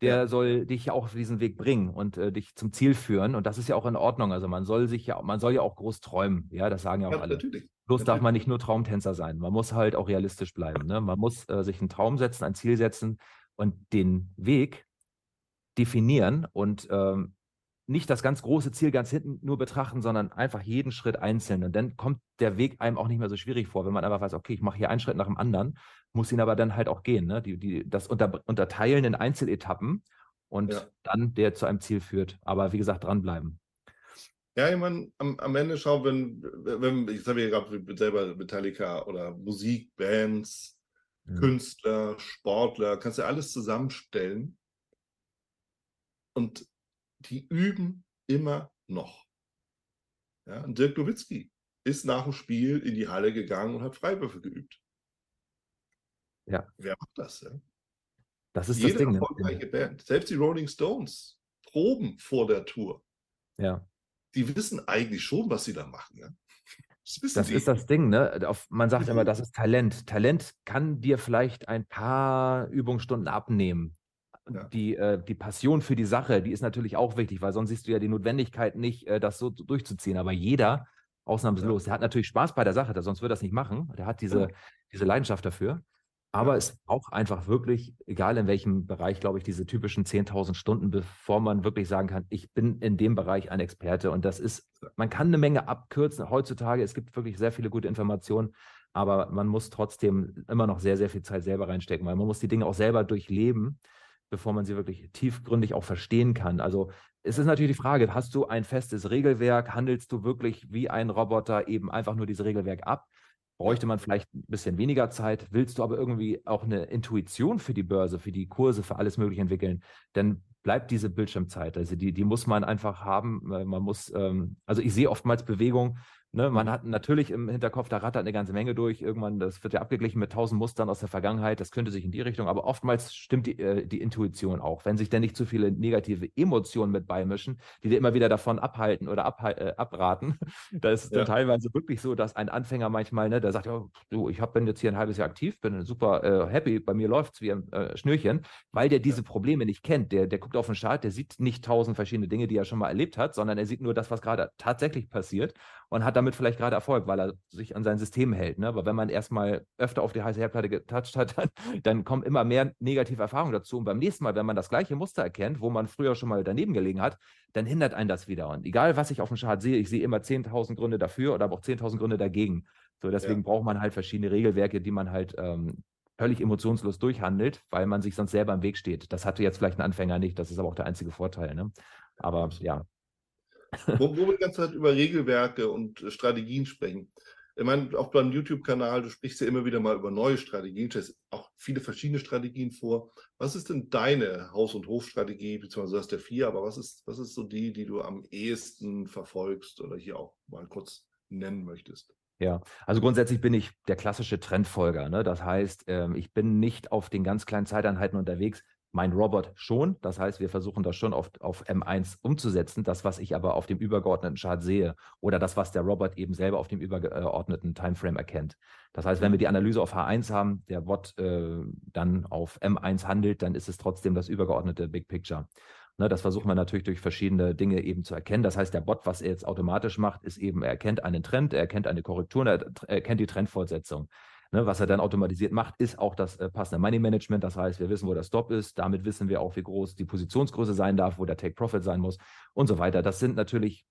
Der soll dich ja auch auf diesen Weg bringen und äh, dich zum Ziel führen. Und das ist ja auch in Ordnung. Also man soll sich ja, man soll ja auch groß träumen. Ja, das sagen ja auch alle. Natürlich. Bloß darf man nicht nur Traumtänzer sein. Man muss halt auch realistisch bleiben. Ne? Man muss äh, sich einen Traum setzen, ein Ziel setzen und den Weg definieren und ähm, nicht das ganz große Ziel ganz hinten nur betrachten, sondern einfach jeden Schritt einzeln. Und dann kommt der Weg einem auch nicht mehr so schwierig vor, wenn man einfach weiß, okay, ich mache hier einen Schritt nach dem anderen, muss ihn aber dann halt auch gehen. Ne? Die, die, das unter, Unterteilen in Einzeletappen und ja. dann der zu einem Ziel führt. Aber wie gesagt, dranbleiben. Ja, ich meine, am, am Ende schau, wenn, wenn ich sage ja gerade selber Metallica oder Musik, Bands, mhm. Künstler, Sportler, kannst du alles zusammenstellen. Und die üben immer noch. Ja, und Dirk Nowitzki ist nach dem Spiel in die Halle gegangen und hat Freiwürfe geübt. Ja. Wer macht das? Ja? Das ist Jede das Ding. Ne? Erfolgreiche ne? Band, selbst die Rolling Stones, proben vor der Tour. Ja. Die wissen eigentlich schon, was sie da machen. Ja? Das, das ist das Ding, ne? man sagt immer, das ist Talent. Talent kann dir vielleicht ein paar Übungsstunden abnehmen. Ja. Die, äh, die Passion für die Sache, die ist natürlich auch wichtig, weil sonst siehst du ja die Notwendigkeit nicht, äh, das so durchzuziehen. Aber jeder, ausnahmslos, ja. der hat natürlich Spaß bei der Sache, der sonst würde das nicht machen. Der hat diese, ja. diese Leidenschaft dafür. Aber es braucht einfach wirklich, egal in welchem Bereich, glaube ich, diese typischen 10.000 Stunden, bevor man wirklich sagen kann, ich bin in dem Bereich ein Experte. Und das ist, man kann eine Menge abkürzen. Heutzutage, es gibt wirklich sehr viele gute Informationen, aber man muss trotzdem immer noch sehr, sehr viel Zeit selber reinstecken, weil man muss die Dinge auch selber durchleben bevor man sie wirklich tiefgründig auch verstehen kann. Also es ist natürlich die Frage, hast du ein festes Regelwerk, handelst du wirklich wie ein Roboter eben einfach nur dieses Regelwerk ab? Bräuchte man vielleicht ein bisschen weniger Zeit? Willst du aber irgendwie auch eine Intuition für die Börse, für die Kurse, für alles Mögliche entwickeln? Dann bleibt diese Bildschirmzeit. Also die, die muss man einfach haben. Man muss, ähm, also ich sehe oftmals Bewegung, Ne, man hat natürlich im Hinterkopf, da rattert eine ganze Menge durch. Irgendwann, das wird ja abgeglichen mit tausend Mustern aus der Vergangenheit. Das könnte sich in die Richtung, aber oftmals stimmt die, äh, die Intuition auch. Wenn sich denn nicht zu viele negative Emotionen mit beimischen, die dir immer wieder davon abhalten oder ab, äh, abraten, da ist es ja. dann teilweise wirklich so, dass ein Anfänger manchmal, ne, der sagt, oh, du, ich hab, bin jetzt hier ein halbes Jahr aktiv, bin super äh, happy, bei mir läuft es wie ein äh, Schnürchen, weil der diese Probleme nicht kennt. Der, der guckt auf den Chart, der sieht nicht tausend verschiedene Dinge, die er schon mal erlebt hat, sondern er sieht nur das, was gerade tatsächlich passiert und hat damit vielleicht gerade Erfolg, weil er sich an sein System hält. Ne? Aber wenn man erstmal öfter auf die heiße Herdplatte getatscht hat, dann, dann, kommen immer mehr negative Erfahrungen dazu. Und beim nächsten Mal, wenn man das gleiche Muster erkennt, wo man früher schon mal daneben gelegen hat, dann hindert einen das wieder. Und egal, was ich auf dem Chart sehe, ich sehe immer 10.000 Gründe dafür oder aber auch 10.000 Gründe dagegen. So, deswegen ja. braucht man halt verschiedene Regelwerke, die man halt ähm, völlig emotionslos durchhandelt, weil man sich sonst selber im Weg steht. Das hatte jetzt vielleicht ein Anfänger nicht, das ist aber auch der einzige Vorteil. Ne? Aber ja, wo, wo wir die ganze Zeit über Regelwerke und äh, Strategien sprechen. Ich meine, auch beim YouTube-Kanal, du sprichst ja immer wieder mal über neue Strategien, stellst auch viele verschiedene Strategien vor. Was ist denn deine Haus- und Hofstrategie, beziehungsweise du hast ja vier, aber was ist, was ist so die, die du am ehesten verfolgst oder hier auch mal kurz nennen möchtest? Ja, also grundsätzlich bin ich der klassische Trendfolger. Ne? Das heißt, ähm, ich bin nicht auf den ganz kleinen Zeiteinheiten unterwegs, mein Robot schon. Das heißt, wir versuchen das schon auf, auf M1 umzusetzen, das, was ich aber auf dem übergeordneten Chart sehe oder das, was der Robot eben selber auf dem übergeordneten Timeframe erkennt. Das heißt, wenn wir die Analyse auf H1 haben, der Bot äh, dann auf M1 handelt, dann ist es trotzdem das übergeordnete Big Picture. Ne, das versuchen wir natürlich durch verschiedene Dinge eben zu erkennen. Das heißt, der Bot, was er jetzt automatisch macht, ist eben, er erkennt einen Trend, er erkennt eine Korrektur, er erkennt die Trendfortsetzung. Ne, was er dann automatisiert macht, ist auch das äh, passende Money Management. Das heißt, wir wissen, wo der Stop ist. Damit wissen wir auch, wie groß die Positionsgröße sein darf, wo der Take Profit sein muss und so weiter. Das sind natürlich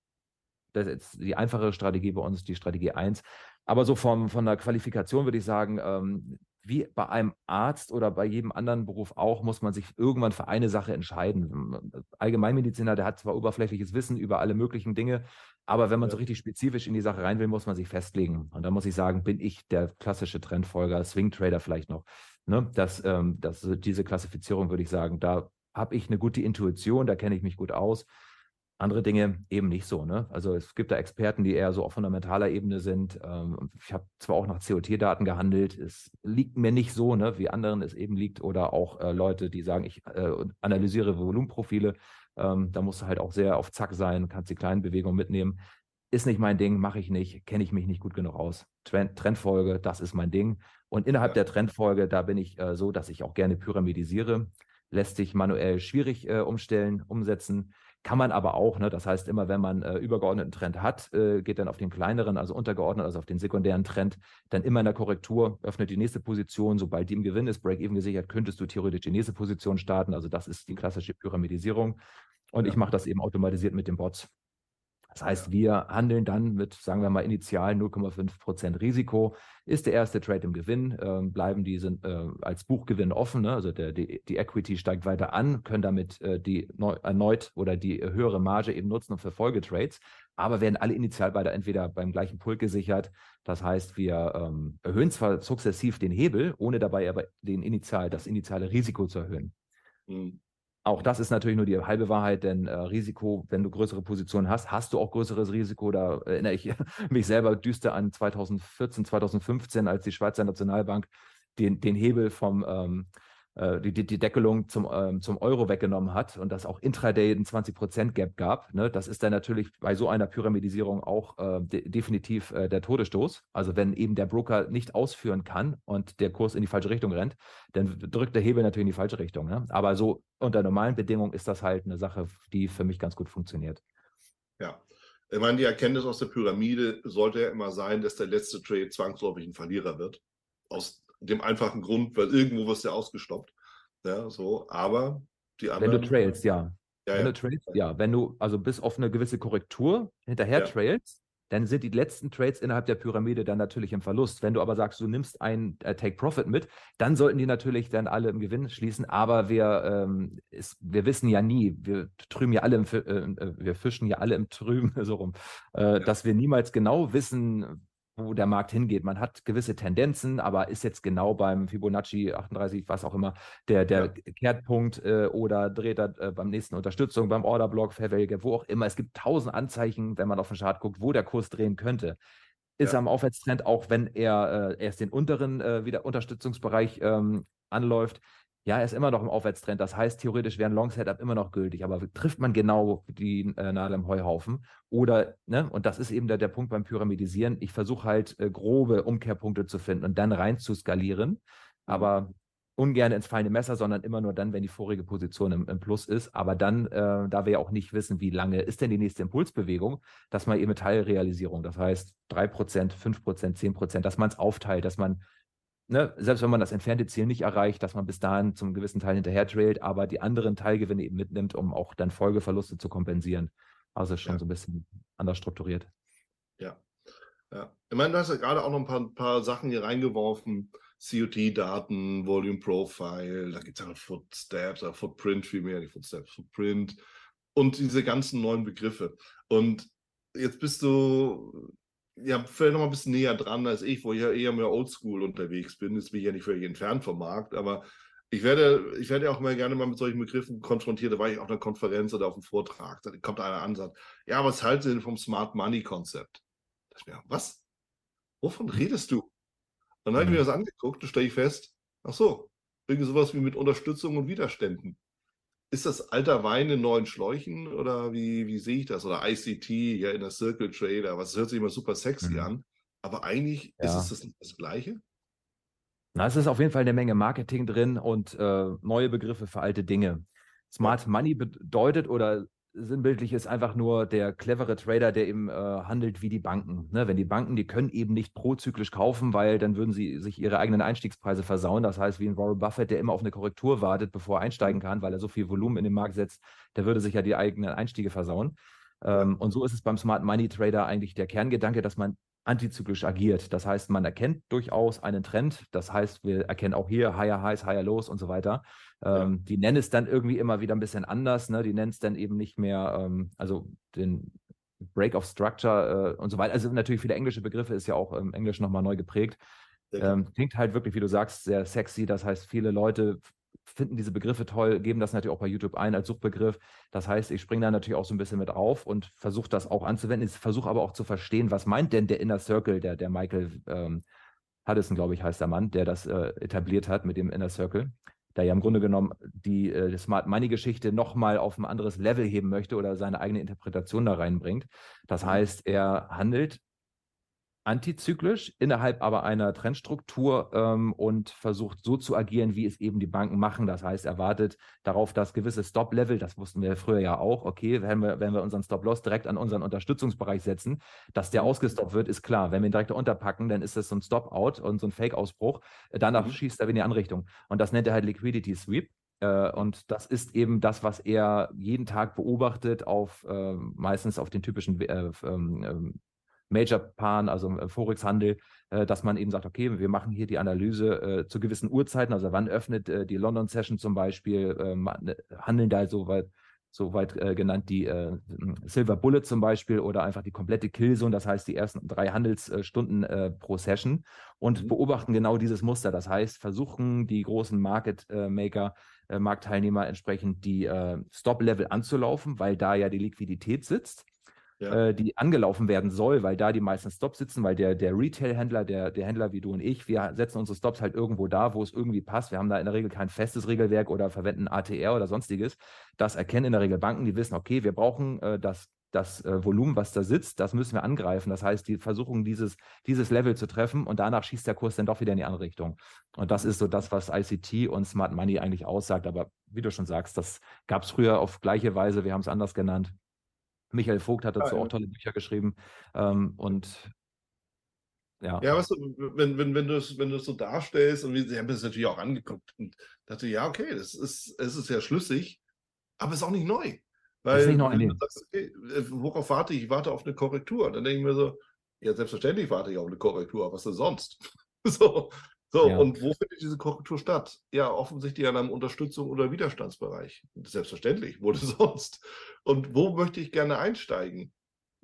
das ist die einfache Strategie bei uns, die Strategie 1. Aber so vom, von der Qualifikation würde ich sagen, ähm, wie bei einem Arzt oder bei jedem anderen Beruf auch, muss man sich irgendwann für eine Sache entscheiden. Allgemeinmediziner, der hat zwar oberflächliches Wissen über alle möglichen Dinge, aber wenn man ja. so richtig spezifisch in die Sache rein will, muss man sich festlegen. Und da muss ich sagen, bin ich der klassische Trendfolger, Swing Trader vielleicht noch. Ne? Das, ähm, das, diese Klassifizierung würde ich sagen, da habe ich eine gute Intuition, da kenne ich mich gut aus. Andere Dinge eben nicht so. Ne? Also es gibt da Experten, die eher so auf fundamentaler Ebene sind. Ähm, ich habe zwar auch nach COT-Daten gehandelt, es liegt mir nicht so, ne, wie anderen es eben liegt. Oder auch äh, Leute, die sagen, ich äh, analysiere Volumenprofile. Ähm, da musst du halt auch sehr auf Zack sein, kannst die kleinen Bewegungen mitnehmen. Ist nicht mein Ding, mache ich nicht, kenne ich mich nicht gut genug aus. Trend, Trendfolge, das ist mein Ding. Und innerhalb ja. der Trendfolge, da bin ich äh, so, dass ich auch gerne pyramidisiere. Lässt sich manuell schwierig äh, umstellen, umsetzen. Kann man aber auch, ne? das heißt, immer wenn man äh, übergeordneten Trend hat, äh, geht dann auf den kleineren, also untergeordnet, also auf den sekundären Trend, dann immer in der Korrektur, öffnet die nächste Position. Sobald die im Gewinn ist, Break-Even gesichert, könntest du theoretisch die nächste Position starten. Also das ist die klassische Pyramidisierung. Und ja. ich mache das eben automatisiert mit den Bots. Das heißt, wir handeln dann mit, sagen wir mal, initial 0,5% Risiko. Ist der erste Trade im Gewinn, äh, bleiben die sind, äh, als Buchgewinn offen. Ne? Also der, die, die, Equity steigt weiter an, können damit äh, die neu, erneut oder die höhere Marge eben nutzen für Folgetrades, aber werden alle initial beide entweder beim gleichen Pult gesichert. Das heißt, wir ähm, erhöhen zwar sukzessiv den Hebel, ohne dabei aber den initial, das initiale Risiko zu erhöhen. Mhm. Auch das ist natürlich nur die halbe Wahrheit, denn äh, Risiko, wenn du größere Positionen hast, hast du auch größeres Risiko. Da erinnere ich mich selber düster an 2014, 2015, als die Schweizer Nationalbank den, den Hebel vom ähm, äh, die, die Deckelung zum, ähm, zum Euro weggenommen hat und das auch intraday ein 20% Gap gab. Ne? Das ist dann natürlich bei so einer Pyramidisierung auch äh, de definitiv äh, der Todesstoß. Also wenn eben der Broker nicht ausführen kann und der Kurs in die falsche Richtung rennt, dann drückt der Hebel natürlich in die falsche Richtung. Ne? Aber so unter normalen Bedingungen ist das halt eine Sache, die für mich ganz gut funktioniert. Ja. Ich meine, die Erkenntnis aus der Pyramide sollte ja immer sein, dass der letzte Trade zwangsläufig ein Verlierer wird. Aus dem einfachen Grund, weil irgendwo wirst du ja ausgestoppt. Ja, so, aber die anderen. Wenn du trailst, ja. ja wenn ja. du trailst, ja. Wenn du also bis auf eine gewisse Korrektur hinterher ja. trailst, dann sind die letzten Trades innerhalb der Pyramide dann natürlich im Verlust. Wenn du aber sagst, du nimmst ein äh, Take Profit mit, dann sollten die natürlich dann alle im Gewinn schließen. Aber wir, ähm, ist, wir wissen ja nie, wir trüben ja alle im, äh, äh, wir fischen ja alle im Trüben so rum, äh, ja. dass wir niemals genau wissen, wo der Markt hingeht. Man hat gewisse Tendenzen, aber ist jetzt genau beim Fibonacci 38, was auch immer, der, der ja. Kehrtpunkt äh, oder dreht er äh, beim nächsten Unterstützung, beim Orderblock, Fair Value Gap, wo auch immer. Es gibt tausend Anzeichen, wenn man auf den Chart guckt, wo der Kurs drehen könnte. Ist ja. am Aufwärtstrend, auch wenn er äh, erst den unteren äh, wieder Unterstützungsbereich ähm, anläuft, ja, er ist immer noch im Aufwärtstrend. Das heißt, theoretisch wäre ein Long-Setup immer noch gültig. Aber trifft man genau die äh, Nadel im Heuhaufen? Oder, ne, und das ist eben der, der Punkt beim Pyramidisieren. Ich versuche halt äh, grobe Umkehrpunkte zu finden und dann rein zu skalieren. Mhm. Aber ungern ins feine Messer, sondern immer nur dann, wenn die vorige Position im, im Plus ist. Aber dann, äh, da wir ja auch nicht wissen, wie lange ist denn die nächste Impulsbewegung, dass man eben Teilrealisierung, das heißt 3%, 5%, 10%, dass man es aufteilt, dass man ne, selbst wenn man das entfernte Ziel nicht erreicht, dass man bis dahin zum gewissen Teil hinterher trailt, aber die anderen Teilgewinne eben mitnimmt, um auch dann Folgeverluste zu kompensieren. Also schon ja. so ein bisschen anders strukturiert. Ja. Ja. Ich meine, du hast ja gerade auch noch ein paar, paar Sachen hier reingeworfen. COT-Daten, Volume Profile, da gibt es ja noch Footsteps, oder Footprint vielmehr, die Footsteps, Footprint und diese ganzen neuen Begriffe. Und jetzt bist du ja, vielleicht noch mal ein bisschen näher dran als ich, wo ich ja eher mehr oldschool unterwegs bin. Jetzt bin ich ja nicht völlig entfernt vom Markt, aber ich werde, ich werde auch mal gerne mal mit solchen Begriffen konfrontiert. Da war ich auf einer Konferenz oder auf einem Vortrag. Da kommt einer an und sagt, ja, was halten Sie denn vom Smart Money Konzept? was? Wovon redest du? dann habe ich mir mhm. das angeguckt und stelle ich fest, ach so, irgendwie sowas wie mit Unterstützung und Widerständen ist das alter Wein in neuen Schläuchen oder wie, wie sehe ich das? Oder ICT, ja, in der Circle Trader, was hört sich immer super sexy mhm. an. Aber eigentlich ja. ist es das nicht das Gleiche? Na, es ist auf jeden Fall eine Menge Marketing drin und äh, neue Begriffe für alte Dinge. Smart Money bedeutet oder sinnbildlich ist einfach nur der clevere Trader, der eben äh, handelt wie die Banken. Ne? Wenn die Banken, die können eben nicht prozyklisch kaufen, weil dann würden sie sich ihre eigenen Einstiegspreise versauen. Das heißt, wie ein Warren Buffett, der immer auf eine Korrektur wartet, bevor er einsteigen kann, weil er so viel Volumen in den Markt setzt, der würde sich ja die eigenen Einstiege versauen. Ähm, und so ist es beim Smart Money Trader eigentlich der Kerngedanke, dass man antizyklisch agiert. Das heißt, man erkennt durchaus einen Trend. Das heißt, wir erkennen auch hier Higher Highs, Higher Lows und so weiter. Ähm, ja. Die nennen es dann irgendwie immer wieder ein bisschen anders. Ne? Die nennen es dann eben nicht mehr, ähm, also den Break of Structure äh, und so weiter. Also natürlich viele englische Begriffe ist ja auch im Englischen nochmal neu geprägt. Ähm, klingt halt wirklich, wie du sagst, sehr sexy. Das heißt, viele Leute finden diese Begriffe toll, geben das natürlich auch bei YouTube ein als Suchbegriff. Das heißt, ich springe da natürlich auch so ein bisschen mit auf und versuche das auch anzuwenden. Ich versuche aber auch zu verstehen, was meint denn der Inner Circle, der, der Michael ähm, Huddison, glaube ich, heißt der Mann, der das äh, etabliert hat mit dem Inner Circle, der ja im Grunde genommen die, äh, Smart Money-Geschichte nochmal auf ein anderes Level heben möchte oder seine eigene Interpretation da reinbringt. Das mhm. heißt, er handelt antizyklisch innerhalb aber einer Trendstruktur ähm, und versucht so zu agieren, wie es eben die Banken machen. Das heißt, er wartet darauf, dass gewisse Stop-Level, das wussten wir früher ja auch, okay, wenn wir, wenn wir unseren Stop-Loss direkt an unseren Unterstützungsbereich setzen, dass der mhm. ausgestoppt wird, ist klar. Wenn wir ihn direkt unterpacken, dann ist das so ein Stop-Out und so ein Fake-Ausbruch. Danach mhm. schießt er in die Anrichtung. Und das nennt er halt Liquidity Sweep. Äh, und das ist eben das, was er jeden Tag beobachtet, auf äh, meistens auf den typischen äh, ähm, ähm, Major-Paaren, also im Forex-Handel, äh, dass man eben sagt, okay, wir machen hier die Analyse äh, zu gewissen Uhrzeiten, also wann öffnet äh, die London-Session zum Beispiel, ne, handeln da so weit so weit äh, genannt die äh, Silver Bullet zum Beispiel oder einfach die komplette Killzone, das heißt die ersten drei Handelsstunden äh, pro Session und mhm. beobachten genau dieses Muster. Das heißt, versuchen die großen Market Maker, Marktteilnehmer entsprechend die Stop-Level anzulaufen, weil da ja die Liquidität sitzt ja. äh, die angelaufen werden soll, weil da die meisten Stops sitzen, weil der, der Retail-Händler, der, der Händler wie du und ich, wir setzen unsere Stops halt irgendwo da, wo es irgendwie passt. Wir haben da in der Regel kein festes Regelwerk oder verwenden ATR oder sonstiges. Das erkennen in der Regel Banken, die wissen, okay, wir brauchen äh, das das äh, Volumen, was da sitzt, das müssen wir angreifen. Das heißt, die versuchen dieses, dieses Level zu treffen und danach schießt der Kurs dann doch wieder in die andere Richtung. Und das ist so das, was ICT und Smart Money eigentlich aussagt. Aber wie du schon sagst, das gab es früher auf gleiche Weise, wir haben es anders genannt. Michael Vogt hat dazu ja, auch tolle Bücher geschrieben. Ähm, und ja. Ja, weißt du, wenn, wenn, wenn du es wenn so darstellst, und wir haben das natürlich auch angeguckt und dachte, ja, okay, das ist, es ist ja schlüssig, aber es ist auch nicht neu. Weil, nicht neu, du sagst, okay, äh, worauf warte ich? Ich warte auf eine Korrektur. Dann denke ich mir so, ja, selbstverständlich warte ich auf eine Korrektur, was denn sonst? so, so, ja. und wo findet diese Korrektur statt? Ja, offensichtlich an einem Unterstützung- oder Widerstandsbereich. Selbstverständlich, wo denn sonst? Und wo möchte ich gerne einsteigen?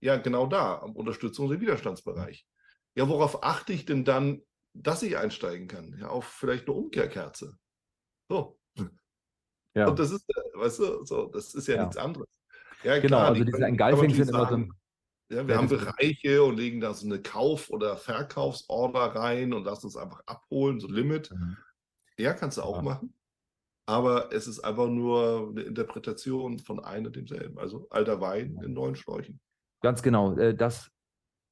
Ja, genau da, am Unterstützungs- oder Widerstandsbereich. Ja, worauf achte ich denn dann, dass ich einsteigen kann? Ja, auf vielleicht eine Umkehrkerze. So. Ja. Und das ist, weißt du, so, das ist ja, ja. nichts anderes. Ja, genau, klar, also diese Engulfing sind immer so ein ja, wir haben Bereiche und legen da so eine Kauf- oder Verkaufsorder rein und lassen uns einfach abholen, so Limit. Mhm. Ja, kannst du auch ja. machen. Aber es ist einfach nur eine Interpretation von einem demselben. Also alter Wein in neuen Schläuchen. Ganz genau. Äh, das,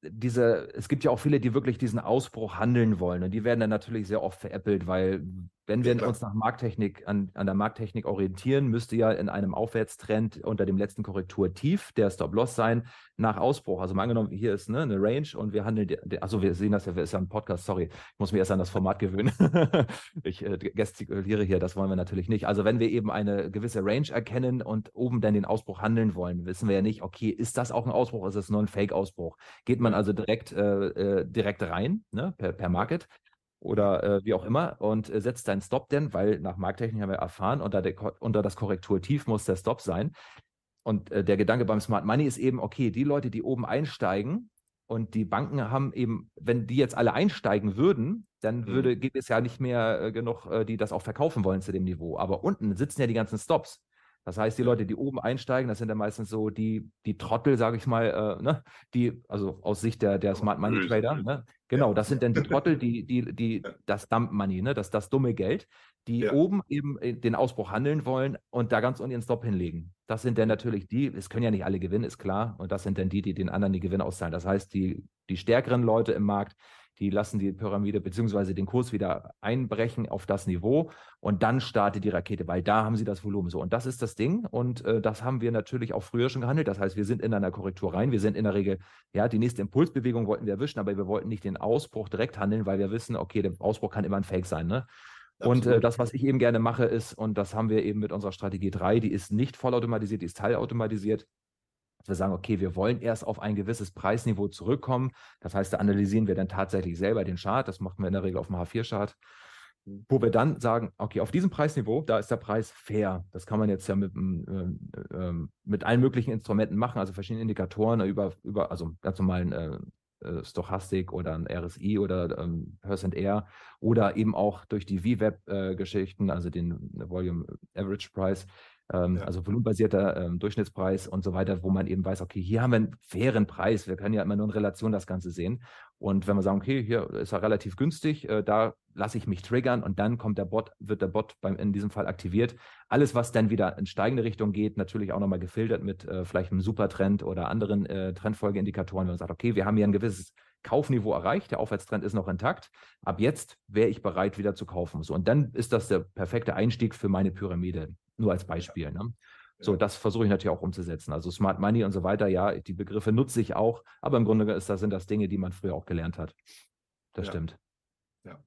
diese, es gibt ja auch viele, die wirklich diesen Ausbruch handeln wollen. Und die werden dann natürlich sehr oft veräppelt, weil wenn wir ja, uns nach Markttechnik, an, an der Markttechnik orientieren, müsste ja in einem Aufwärtstrend unter dem letzten Korrekturtief der Stop-Loss sein nach Ausbruch. Also mal angenommen, hier ist ne, eine Range und wir handeln, also wir sehen das ja, ist ja ein Podcast, sorry, ich muss mich erst an das Format gewöhnen. ich äh, gestikuliere hier, das wollen wir natürlich nicht. Also wenn wir eben eine gewisse Range erkennen und oben dann den Ausbruch handeln wollen, wissen wir ja nicht, okay, ist das auch ein Ausbruch, ist es nur ein Fake-Ausbruch? Geht man also direkt, äh, äh, direkt rein, ne, per, per Market? Oder äh, wie auch immer und äh, setzt deinen Stop denn, weil nach Markttechnik haben wir erfahren, unter, der, unter das Korrekturtief muss der Stop sein. Und äh, der Gedanke beim Smart Money ist eben, okay, die Leute, die oben einsteigen und die Banken haben eben, wenn die jetzt alle einsteigen würden, dann mhm. würde, gibt es ja nicht mehr äh, genug, äh, die das auch verkaufen wollen zu dem Niveau. Aber unten sitzen ja die ganzen Stops. Das heißt, die Leute, die oben einsteigen, das sind dann meistens so die, die Trottel, sage ich mal, äh, ne? die, also aus Sicht der, der Smart Money Trader, ne? genau, das sind dann die Trottel, die, die, die, das Dump Money, ne? das, das dumme Geld, die ja. oben eben äh, den Ausbruch handeln wollen und da ganz unten ihren Stop hinlegen. Das sind dann natürlich die, es können ja nicht alle gewinnen, ist klar, und das sind dann die, die den anderen die Gewinne auszahlen. Das heißt, die, die stärkeren Leute im Markt, die lassen die Pyramide bzw. den Kurs wieder einbrechen auf das Niveau und dann startet die Rakete, weil da haben sie das Volumen so. Und das ist das Ding und äh, das haben wir natürlich auch früher schon gehandelt. Das heißt, wir sind in einer Korrektur rein. Wir sind in der Regel, ja, die nächste Impulsbewegung wollten wir erwischen, aber wir wollten nicht den Ausbruch direkt handeln, weil wir wissen, okay, der Ausbruch kann immer ein Fake sein. Ne? Und äh, das, was ich eben gerne mache, ist, und das haben wir eben mit unserer Strategie 3, die ist nicht vollautomatisiert, die ist teilautomatisiert wir sagen, okay, wir wollen erst auf ein gewisses Preisniveau zurückkommen. Das heißt, da analysieren wir dann tatsächlich selber den Chart. Das machen wir in der Regel auf dem H4-Chart. Mhm. Wo wir dann sagen, okay, auf diesem Preisniveau, da ist der Preis fair. Das kann man jetzt ja mit, äh, äh, mit allen möglichen Instrumenten machen, also verschiedene Indikatoren über, über also ganz normalen äh, äh Stochastik oder ein RSI oder ähm, R oder eben auch durch die VWAP-Geschichten, also den Volume Average Price, ähm, ja. also volumenbasierter ähm, Durchschnittspreis und so weiter, wo man eben weiß, okay, hier haben wir einen fairen Preis. Wir können ja immer nur in Relation das Ganze sehen. Und wenn wir sagen, okay, hier ist er relativ günstig, äh, da lasse ich mich triggern und dann kommt der Bot, wird der Bot beim, in diesem Fall aktiviert. Alles, was dann wieder in steigende Richtung geht, natürlich auch nochmal gefiltert mit äh, vielleicht einem Supertrend oder anderen äh, Trendfolgeindikatoren, wenn man sagt, okay, wir haben hier ein gewisses Kaufniveau erreicht, der Aufwärtstrend ist noch intakt. Ab jetzt wäre ich bereit, wieder zu kaufen. So, und dann ist das der perfekte Einstieg für meine Pyramide. Nur als Beispiel. Ne? So, das versuche ich natürlich auch umzusetzen. Also Smart Money und so weiter, ja, die Begriffe nutze ich auch, aber im Grunde ist das, sind das Dinge, die man früher auch gelernt hat. Das ja. stimmt. Ja.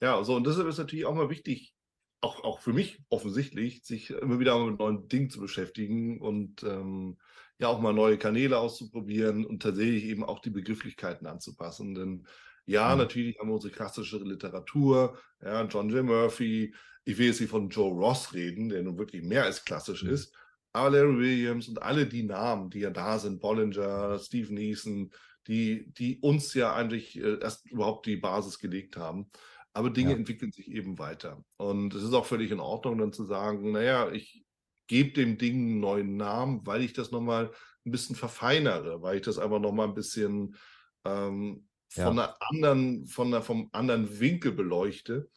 Ja, so, und deshalb ist natürlich auch mal wichtig, auch, auch für mich offensichtlich, sich immer wieder mit neuen Dingen zu beschäftigen und ähm, ja auch mal neue Kanäle auszuprobieren und tatsächlich eben auch die Begrifflichkeiten anzupassen. Denn ja, mhm. natürlich haben wir unsere klassische Literatur, ja, John J. Murphy, ich will jetzt nicht von Joe Ross reden, der nun wirklich mehr als klassisch mhm. ist, aber Larry Williams und alle die Namen, die ja da sind, Bollinger, Steve Neeson, die, die uns ja eigentlich äh, erst überhaupt die Basis gelegt haben. Aber Dinge ja. entwickeln sich eben weiter. Und es ist auch völlig in Ordnung, dann zu sagen, naja, ich gebe dem Ding einen neuen Namen, weil ich das nochmal ein bisschen verfeinere, weil ich das einfach nochmal ein bisschen ähm, von ja. einer anderen, von einer, vom anderen Winkel beleuchte.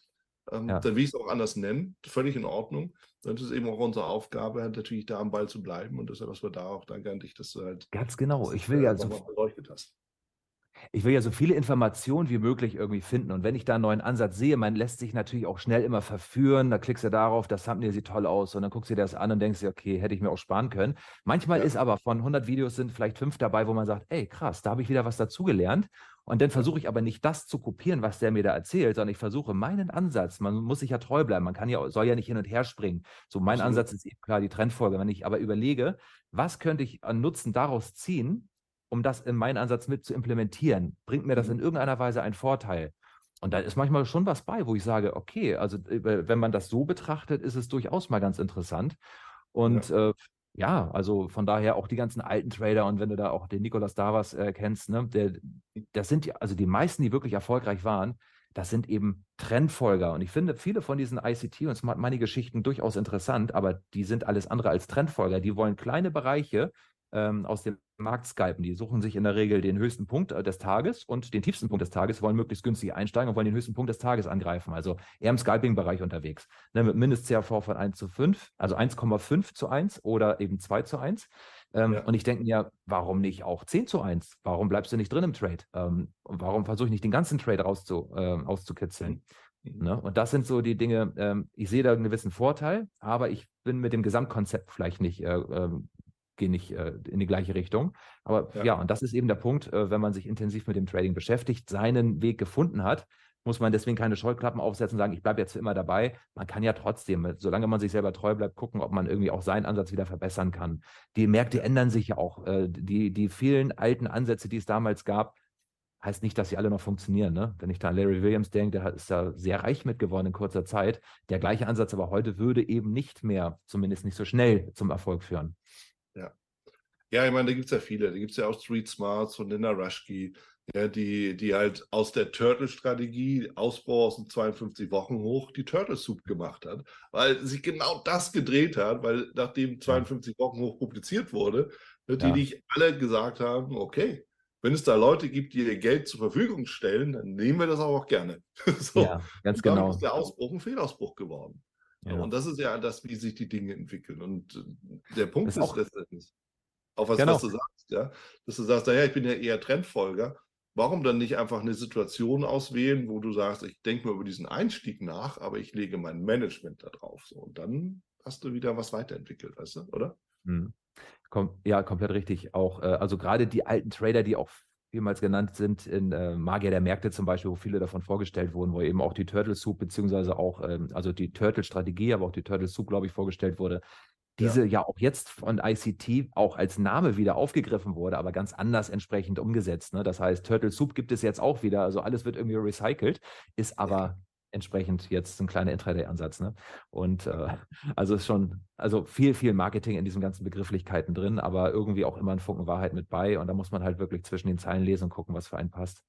Ähm, ja. Dann will ich es auch anders nennen, völlig in Ordnung. Dann ist es eben auch unsere Aufgabe, halt natürlich da am Ball zu bleiben. Und deshalb, was wir da auch danke an dich, dass du halt. Ganz genau. Ich will ja so. Beleuchtet hast ich will ja so viele Informationen wie möglich irgendwie finden. Und wenn ich da einen neuen Ansatz sehe, man lässt sich natürlich auch schnell immer verführen. Da klickst du darauf, das Thumbnail sieht toll aus. Und dann guckst du dir das an und denkst dir, okay, hätte ich mir auch sparen können. Manchmal ja. ist aber von 100 Videos sind vielleicht fünf dabei, wo man sagt, ey, krass, da habe ich wieder was dazugelernt. Und dann versuche ich aber nicht das zu kopieren, was der mir da erzählt, sondern ich versuche meinen Ansatz. Man muss sich ja treu bleiben. Man kann ja, soll ja nicht hin und her springen. So mein Absolut. Ansatz ist eben klar die Trendfolge. Wenn ich aber überlege, was könnte ich an Nutzen daraus ziehen, um das in meinen Ansatz mit zu implementieren? Bringt mir das in mhm. irgendeiner Weise einen Vorteil? Und da ist manchmal schon was bei, wo ich sage, okay, also äh, wenn man das so betrachtet, ist es durchaus mal ganz interessant. Und ja. Äh, ja, also von daher auch die ganzen alten Trader und wenn du da auch den Nicolas Davas äh, kennst, ne, der, das sind die, also die meisten, die wirklich erfolgreich waren, das sind eben Trendfolger. Und ich finde viele von diesen ICT und Smart Money Geschichten durchaus interessant, aber die sind alles andere als Trendfolger. Die wollen kleine Bereiche ähm, aus dem Markt skypen. Die suchen sich in der Regel den höchsten Punkt äh, des Tages und den tiefsten Punkt des Tages, wollen möglichst günstig einsteigen und wollen den höchsten Punkt des Tages angreifen. Also eher im Scalping-Bereich unterwegs. Ne, mit Mindest-CRV von 1 zu 5, also 1,5 zu 1 oder eben 2 zu 1. Ähm, ja. Und ich denke mir, warum nicht auch 10 zu 1? Warum bleibst du nicht drin im Trade? Ähm, warum versuche ich nicht den ganzen Trade rauszu, äh, auszukitzeln? Mhm. Ne? Und das sind so die Dinge, ähm, ich sehe da einen gewissen Vorteil, aber ich bin mit dem Gesamtkonzept vielleicht nicht äh, ähm, gehen nicht äh, in die gleiche Richtung. Aber ja. ja. und das ist eben der Punkt, äh, wenn man sich intensiv mit dem Trading beschäftigt, seinen Weg gefunden hat, muss man deswegen keine Scheuklappen aufsetzen und sagen, ich bleibe jetzt für immer dabei. Man kann ja trotzdem, solange man sich selber treu bleibt, gucken, ob man irgendwie auch seinen Ansatz wieder verbessern kann. Die Märkte ändern sich ja auch. Äh, die, die vielen alten Ansätze, die es damals gab, heißt nicht, dass sie alle noch funktionieren. Ne? Wenn ich da an Larry Williams denke, der ist da sehr reich mit geworden in kurzer Zeit. Der gleiche Ansatz aber heute würde eben nicht mehr, zumindest nicht so schnell zum Erfolg führen. Ja. Ich meine, da gibt es ja viele. Da gibt es ja auch Street Smarts von Linda Rushke, ja, die, die halt aus der Turtle-Strategie, Ausbau aus den 52 Wochen hoch, die Turtle Soup gemacht hat, weil sich genau das gedreht hat, weil nachdem 52 Wochen hoch publiziert wurde, natürlich ja. alle gesagt haben, okay, wenn es da Leute gibt, die ihr Geld zur Verfügung stellen, dann nehmen wir das auch gerne. so. Ja, ganz und genau. ist der Ausbruch ein Fehlausbruch geworden. Ja. Und das ist ja das, wie sich die Dinge entwickeln. Und äh, der Punkt das ist, ist letztendlich, auf was, genau. was, du sagst, ja, dass du sagst, naja, ich bin ja eher Trendfolger. Warum dann nicht einfach eine Situation auswählen, wo du sagst, ich denke mal über diesen Einstieg nach, aber ich lege mein Management da drauf. So. Und dann hast du wieder was weiterentwickelt, weißt du, oder? Hm. Kom ja, komplett richtig. Auch, äh, also gerade die alten Trader, die auch vielmals genannt sind, in äh, Magier der Märkte zum Beispiel, wo viele davon vorgestellt wurden, wo eben auch die Turtle Soup, beziehungsweise auch, ähm, also die Turtle-Strategie, aber auch die Turtle Soup, glaube ich, vorgestellt wurde. Diese ja. ja auch jetzt von ICT auch als Name wieder aufgegriffen wurde, aber ganz anders entsprechend umgesetzt. Ne? Das heißt, Turtle Soup gibt es jetzt auch wieder, also alles wird irgendwie recycelt, ist aber entsprechend jetzt ein kleiner Intraday-Ansatz. Ne? Und äh, also ist schon, also viel, viel Marketing in diesen ganzen Begrifflichkeiten drin, aber irgendwie auch immer ein Funken Wahrheit mit bei. Und da muss man halt wirklich zwischen den Zeilen lesen und gucken, was für einen passt.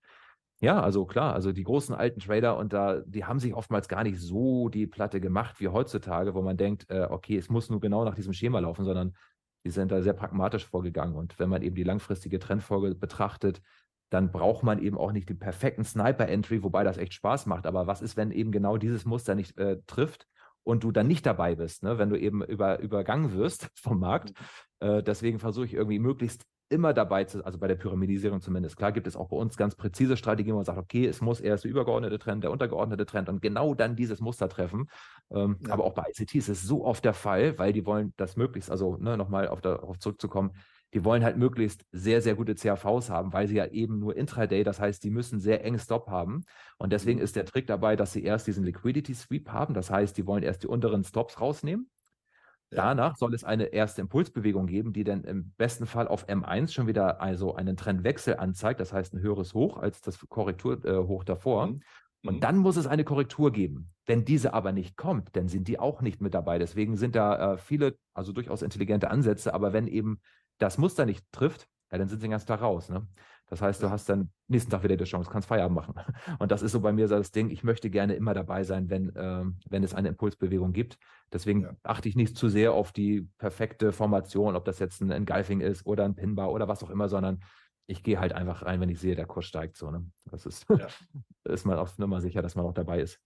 Ja, also klar, also die großen alten Trader und da, die haben sich oftmals gar nicht so die Platte gemacht wie heutzutage, wo man denkt, äh, okay, es muss nur genau nach diesem Schema laufen, sondern die sind da sehr pragmatisch vorgegangen. Und wenn man eben die langfristige Trendfolge betrachtet, dann braucht man eben auch nicht den perfekten Sniper-Entry, wobei das echt Spaß macht. Aber was ist, wenn eben genau dieses Muster nicht äh, trifft und du dann nicht dabei bist, ne? wenn du eben über, übergangen wirst vom Markt? Mhm. Äh, deswegen versuche ich irgendwie möglichst immer dabei zu, also bei der Pyramidisierung zumindest. Klar gibt es auch bei uns ganz präzise Strategien, wo man sagt, okay, es muss erst der übergeordnete Trend, der untergeordnete Trend und genau dann dieses Muster treffen. Ähm, ja. Aber auch bei ICT ist es so oft der Fall, weil die wollen das möglichst, also ne, nochmal auf darauf zurückzukommen, die wollen halt möglichst sehr, sehr gute CAVs haben, weil sie ja eben nur Intraday, das heißt, die müssen sehr eng Stop haben. Und deswegen mhm. ist der Trick dabei, dass sie erst diesen Liquidity Sweep haben. Das heißt, die wollen erst die unteren Stops rausnehmen. Danach soll es eine erste Impulsbewegung geben, die dann im besten Fall auf M1 schon wieder also einen Trendwechsel anzeigt, das heißt ein höheres Hoch als das Korrekturhoch äh, davor. Mhm. Und mhm. dann muss es eine Korrektur geben. Wenn diese aber nicht kommt, dann sind die auch nicht mit dabei. Deswegen sind da äh, viele, also durchaus intelligente Ansätze. Aber wenn eben das Muster nicht trifft, ja, dann sind sie den ganzen Tag raus. Ne? Das heißt, du hast dann nächsten Tag wieder die Chance, kannst Feierabend machen. Und das ist so bei mir so das Ding, ich möchte gerne immer dabei sein, wenn, äh, wenn es eine Impulsbewegung gibt. Deswegen ja. achte ich nicht zu sehr auf die perfekte Formation, ob das jetzt ein Engulfing ist oder ein Pinbar oder was auch immer, sondern ich gehe halt einfach rein, wenn ich sehe, der Kurs steigt so. Ne? Das ist, ja. ist man auf Nummer sicher, dass man auch dabei ist.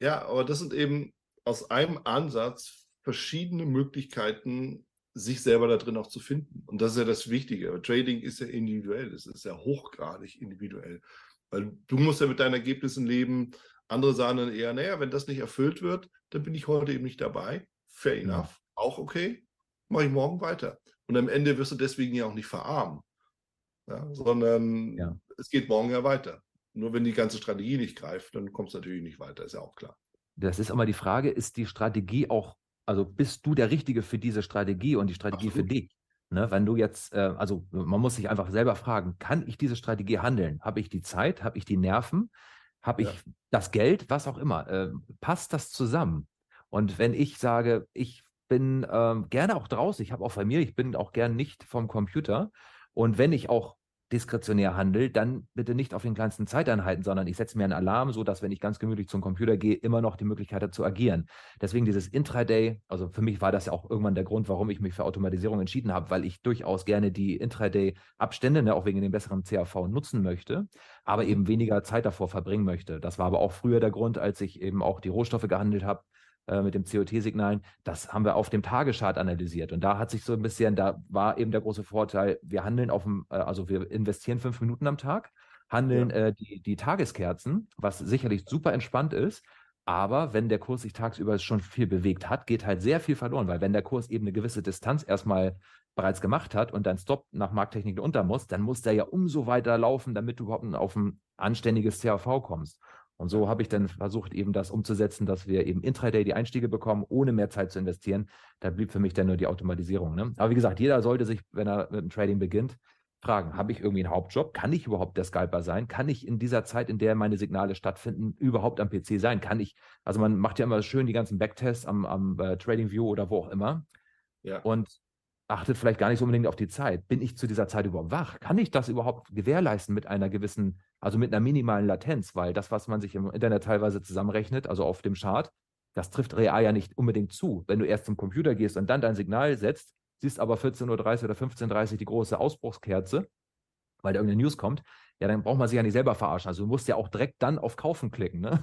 Ja, aber das sind eben aus einem Ansatz verschiedene Möglichkeiten, sich selber da drin auch zu finden. Und das ist ja das Wichtige. Aber Trading ist ja individuell, es ist ja hochgradig individuell. Weil du musst ja mit deinen Ergebnissen leben. Andere sagen dann eher, naja, wenn das nicht erfüllt wird, dann bin ich heute eben nicht dabei. Fair enough. Auch okay. Mache ich morgen weiter. Und am Ende wirst du deswegen ja auch nicht verarmen. Ja, sondern ja. es geht morgen ja weiter. Nur wenn die ganze Strategie nicht greift, dann kommst du natürlich nicht weiter, ist ja auch klar. Das ist immer die Frage, ist die Strategie auch also bist du der Richtige für diese Strategie und die Strategie Absolut. für dich? Ne, wenn du jetzt, äh, also man muss sich einfach selber fragen, kann ich diese Strategie handeln? Habe ich die Zeit? Habe ich die Nerven? Habe ich ja. das Geld? Was auch immer. Äh, passt das zusammen? Und wenn ich sage, ich bin ähm, gerne auch draußen, ich habe auch Familie, ich bin auch gern nicht vom Computer. Und wenn ich auch diskretionär handelt, dann bitte nicht auf den kleinsten Zeiteinheiten, sondern ich setze mir einen Alarm, so dass wenn ich ganz gemütlich zum Computer gehe, immer noch die Möglichkeit hat zu agieren. Deswegen dieses Intraday, also für mich war das ja auch irgendwann der Grund, warum ich mich für Automatisierung entschieden habe, weil ich durchaus gerne die Intraday-Abstände, ne, auch wegen dem besseren CAV nutzen möchte, aber eben weniger Zeit davor verbringen möchte. Das war aber auch früher der Grund, als ich eben auch die Rohstoffe gehandelt habe, äh, mit dem COT-Signalen, das haben wir auf dem Tageschart analysiert. Und da hat sich so ein bisschen, da war eben der große Vorteil, wir handeln auf dem, äh, also wir investieren fünf Minuten am Tag, handeln ja. äh, die, die Tageskerzen, was sicherlich super entspannt ist. Aber wenn der Kurs sich tagsüber schon viel bewegt hat, geht halt sehr viel verloren, weil wenn der Kurs eben eine gewisse Distanz erstmal bereits gemacht hat und dein Stop nach Markttechnik unter muss, dann muss der ja umso weiter laufen, damit du überhaupt auf ein anständiges CAV kommst. Und so habe ich dann versucht, eben das umzusetzen, dass wir eben intraday die Einstiege bekommen, ohne mehr Zeit zu investieren. Da blieb für mich dann nur die Automatisierung. Ne? Aber wie gesagt, jeder sollte sich, wenn er mit dem Trading beginnt, fragen, habe ich irgendwie einen Hauptjob? Kann ich überhaupt der Scalper sein? Kann ich in dieser Zeit, in der meine Signale stattfinden, überhaupt am PC sein? Kann ich, also man macht ja immer schön die ganzen Backtests am, am äh, Trading View oder wo auch immer. Ja. Und achtet vielleicht gar nicht so unbedingt auf die Zeit. Bin ich zu dieser Zeit überhaupt wach? Kann ich das überhaupt gewährleisten mit einer gewissen, also mit einer minimalen Latenz? Weil das, was man sich im Internet teilweise zusammenrechnet, also auf dem Chart, das trifft real ja nicht unbedingt zu. Wenn du erst zum Computer gehst und dann dein Signal setzt, siehst aber 14.30 Uhr oder 15.30 Uhr die große Ausbruchskerze, weil da irgendeine News kommt, ja, dann braucht man sich ja nicht selber verarschen. Also du musst ja auch direkt dann auf Kaufen klicken. Ne?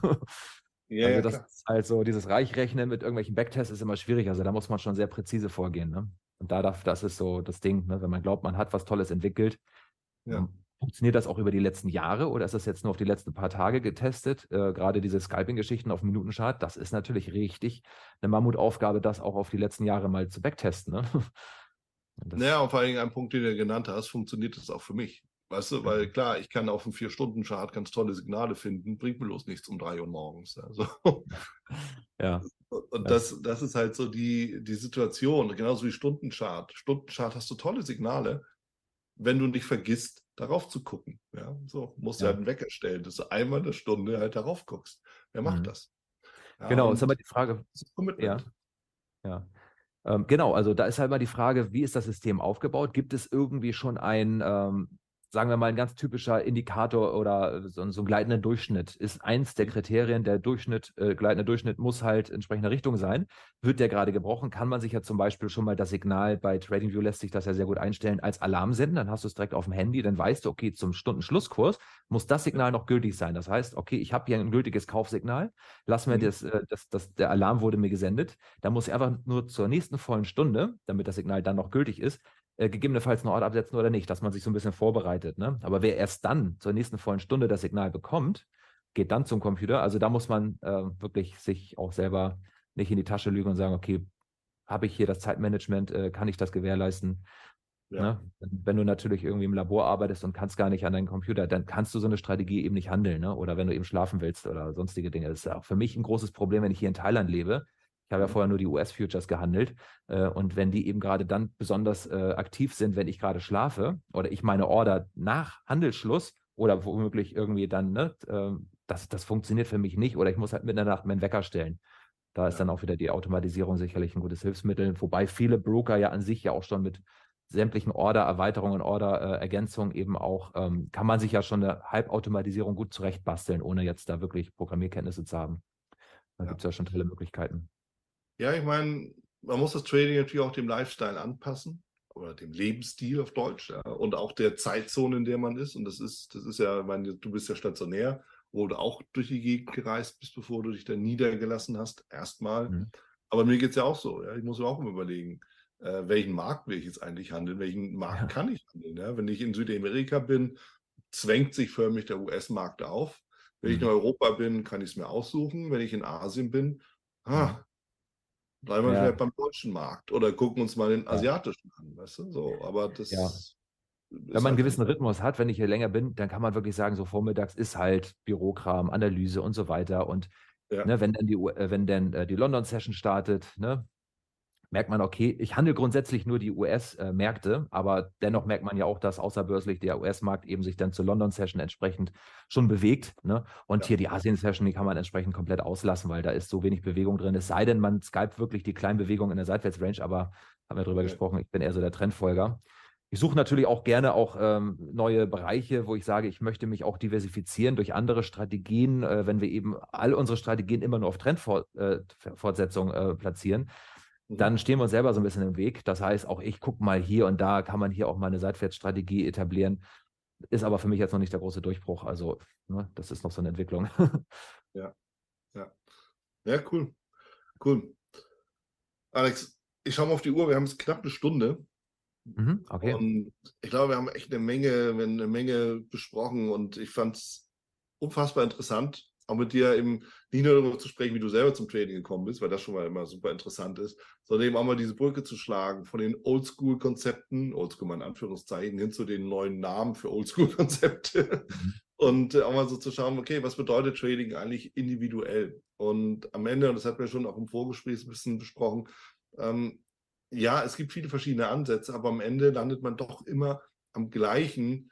Ja, also das ja, ist halt dieses Reichrechnen mit irgendwelchen Backtests ist immer schwierig. Also da muss man schon sehr präzise vorgehen. Ne? Und da darf, das ist so das Ding, ne? wenn man glaubt, man hat was Tolles entwickelt. Ja. Ähm, funktioniert das auch über die letzten Jahre oder ist das jetzt nur auf die letzten paar Tage getestet? Äh, gerade diese Scalping-Geschichten auf Minutenchart, das ist natürlich richtig eine Mammutaufgabe, das auch auf die letzten Jahre mal zu backtesten. Ne? Das naja, und vor allem ein Punkt, den du genannt hast, funktioniert das auch für mich. Weißt du, weil klar, ich kann auf einem Vier-Stunden-Chart ganz tolle Signale finden, bringt mir bloß nichts um drei Uhr morgens. Also. Ja. Und das, das ist halt so die, die Situation, genauso wie Stundenchart. Stundenchart hast du tolle Signale, wenn du nicht vergisst, darauf zu gucken. Ja, so musst du ja. halt einen Wecker stellen, dass du einmal eine Stunde halt darauf guckst. Wer macht mhm. das? Ja, genau, ist aber die Frage. Ja. ja. Ähm, genau, also da ist halt mal die Frage, wie ist das System aufgebaut? Gibt es irgendwie schon ein ähm, sagen wir mal, ein ganz typischer Indikator oder so, so ein gleitender Durchschnitt ist eins der Kriterien. Der Durchschnitt, äh, gleitender Durchschnitt muss halt entsprechende Richtung sein. Wird der gerade gebrochen, kann man sich ja zum Beispiel schon mal das Signal bei TradingView lässt sich das ja sehr gut einstellen als Alarm senden. Dann hast du es direkt auf dem Handy, dann weißt du, okay, zum Stundenschlusskurs muss das Signal noch gültig sein. Das heißt, okay, ich habe hier ein gültiges Kaufsignal. Lass mir mhm. das, äh, das, das, der Alarm wurde mir gesendet. Da muss ich einfach nur zur nächsten vollen Stunde, damit das Signal dann noch gültig ist, äh, gegebenenfalls einen Ort absetzen oder nicht, dass man sich so ein bisschen vorbereitet. Ne? Aber wer erst dann zur nächsten vollen Stunde das Signal bekommt, geht dann zum Computer. Also da muss man äh, wirklich sich auch selber nicht in die Tasche lügen und sagen, okay, habe ich hier das Zeitmanagement, äh, kann ich das gewährleisten? Ja. Ne? Wenn du natürlich irgendwie im Labor arbeitest und kannst gar nicht an deinen Computer, dann kannst du so eine Strategie eben nicht handeln. Ne? Oder wenn du eben schlafen willst oder sonstige Dinge. Das ist auch für mich ein großes Problem, wenn ich hier in Thailand lebe. Ich habe ja mhm. vorher nur die US-Futures gehandelt. Äh, und wenn die eben gerade dann besonders äh, aktiv sind, wenn ich gerade schlafe oder ich meine Order nach Handelsschluss oder womöglich irgendwie dann, ne, äh, das, das funktioniert für mich nicht oder ich muss halt mitten in der Nacht meinen Wecker stellen. Da ist dann auch wieder die Automatisierung sicherlich ein gutes Hilfsmittel, wobei viele Broker ja an sich ja auch schon mit sämtlichen Order-Erweiterungen, Order-Ergänzungen eben auch, ähm, kann man sich ja schon eine Halbautomatisierung gut zurechtbasteln, ohne jetzt da wirklich Programmierkenntnisse zu haben. Da ja. gibt es ja schon tolle Möglichkeiten. Ja, ich meine, man muss das Trading natürlich auch dem Lifestyle anpassen oder dem Lebensstil auf Deutsch ja, und auch der Zeitzone, in der man ist. Und das ist, das ist ja, ich meine, du bist ja stationär, wo du auch durch die Gegend gereist bist, bevor du dich dann niedergelassen hast, erstmal. Mhm. Aber mir geht es ja auch so. Ja, ich muss mir auch immer überlegen, äh, welchen Markt will ich jetzt eigentlich handeln, welchen Markt ja. kann ich handeln. Ja? Wenn ich in Südamerika bin, zwängt sich förmlich der US-Markt auf. Wenn mhm. ich in Europa bin, kann ich es mir aussuchen. Wenn ich in Asien bin, ah, bleiben wir ja. vielleicht beim deutschen Markt oder gucken uns mal den asiatischen an. Weißt du? so, aber das. Ja. Wenn man einen halt gewissen Rhythmus hat, wenn ich hier länger bin, dann kann man wirklich sagen, so vormittags ist halt Bürokram, Analyse und so weiter. Und ja. ne, wenn dann die, äh, wenn dann äh, die London-Session startet, ne, merkt man, okay, ich handle grundsätzlich nur die US-Märkte, aber dennoch merkt man ja auch, dass außerbörslich der US-Markt eben sich dann zur London-Session entsprechend schon bewegt. Ne? Und ja. hier die Asien-Session, die kann man entsprechend komplett auslassen, weil da ist so wenig Bewegung drin. Es sei denn, man skype wirklich die kleinen Bewegungen in der Seitwärtsrange, aber haben wir darüber okay. gesprochen, ich bin eher so der Trendfolger. Ich suche natürlich auch gerne auch ähm, neue Bereiche, wo ich sage, ich möchte mich auch diversifizieren durch andere Strategien, äh, wenn wir eben all unsere Strategien immer nur auf Trendfortsetzung äh, äh, platzieren dann mhm. stehen wir uns selber so ein bisschen im Weg. Das heißt, auch ich gucke mal hier und da, kann man hier auch mal eine Seitwärtsstrategie etablieren. Ist aber für mich jetzt noch nicht der große Durchbruch. Also, ne, das ist noch so eine Entwicklung. ja, ja. Ja, cool. Cool. Alex, ich schaue mal auf die Uhr. Wir haben jetzt knapp eine Stunde. Mhm, okay. Und ich glaube, wir haben echt eine Menge, eine Menge besprochen und ich fand es unfassbar interessant auch mit dir eben nicht nur darüber zu sprechen, wie du selber zum Trading gekommen bist, weil das schon mal immer super interessant ist, sondern eben auch mal diese Brücke zu schlagen von den Oldschool-Konzepten, Oldschool mal in Anführungszeichen, hin zu den neuen Namen für Oldschool-Konzepte mhm. und äh, auch mal so zu schauen, okay, was bedeutet Trading eigentlich individuell? Und am Ende, und das hatten wir schon auch im Vorgespräch ein bisschen besprochen, ähm, ja, es gibt viele verschiedene Ansätze, aber am Ende landet man doch immer am gleichen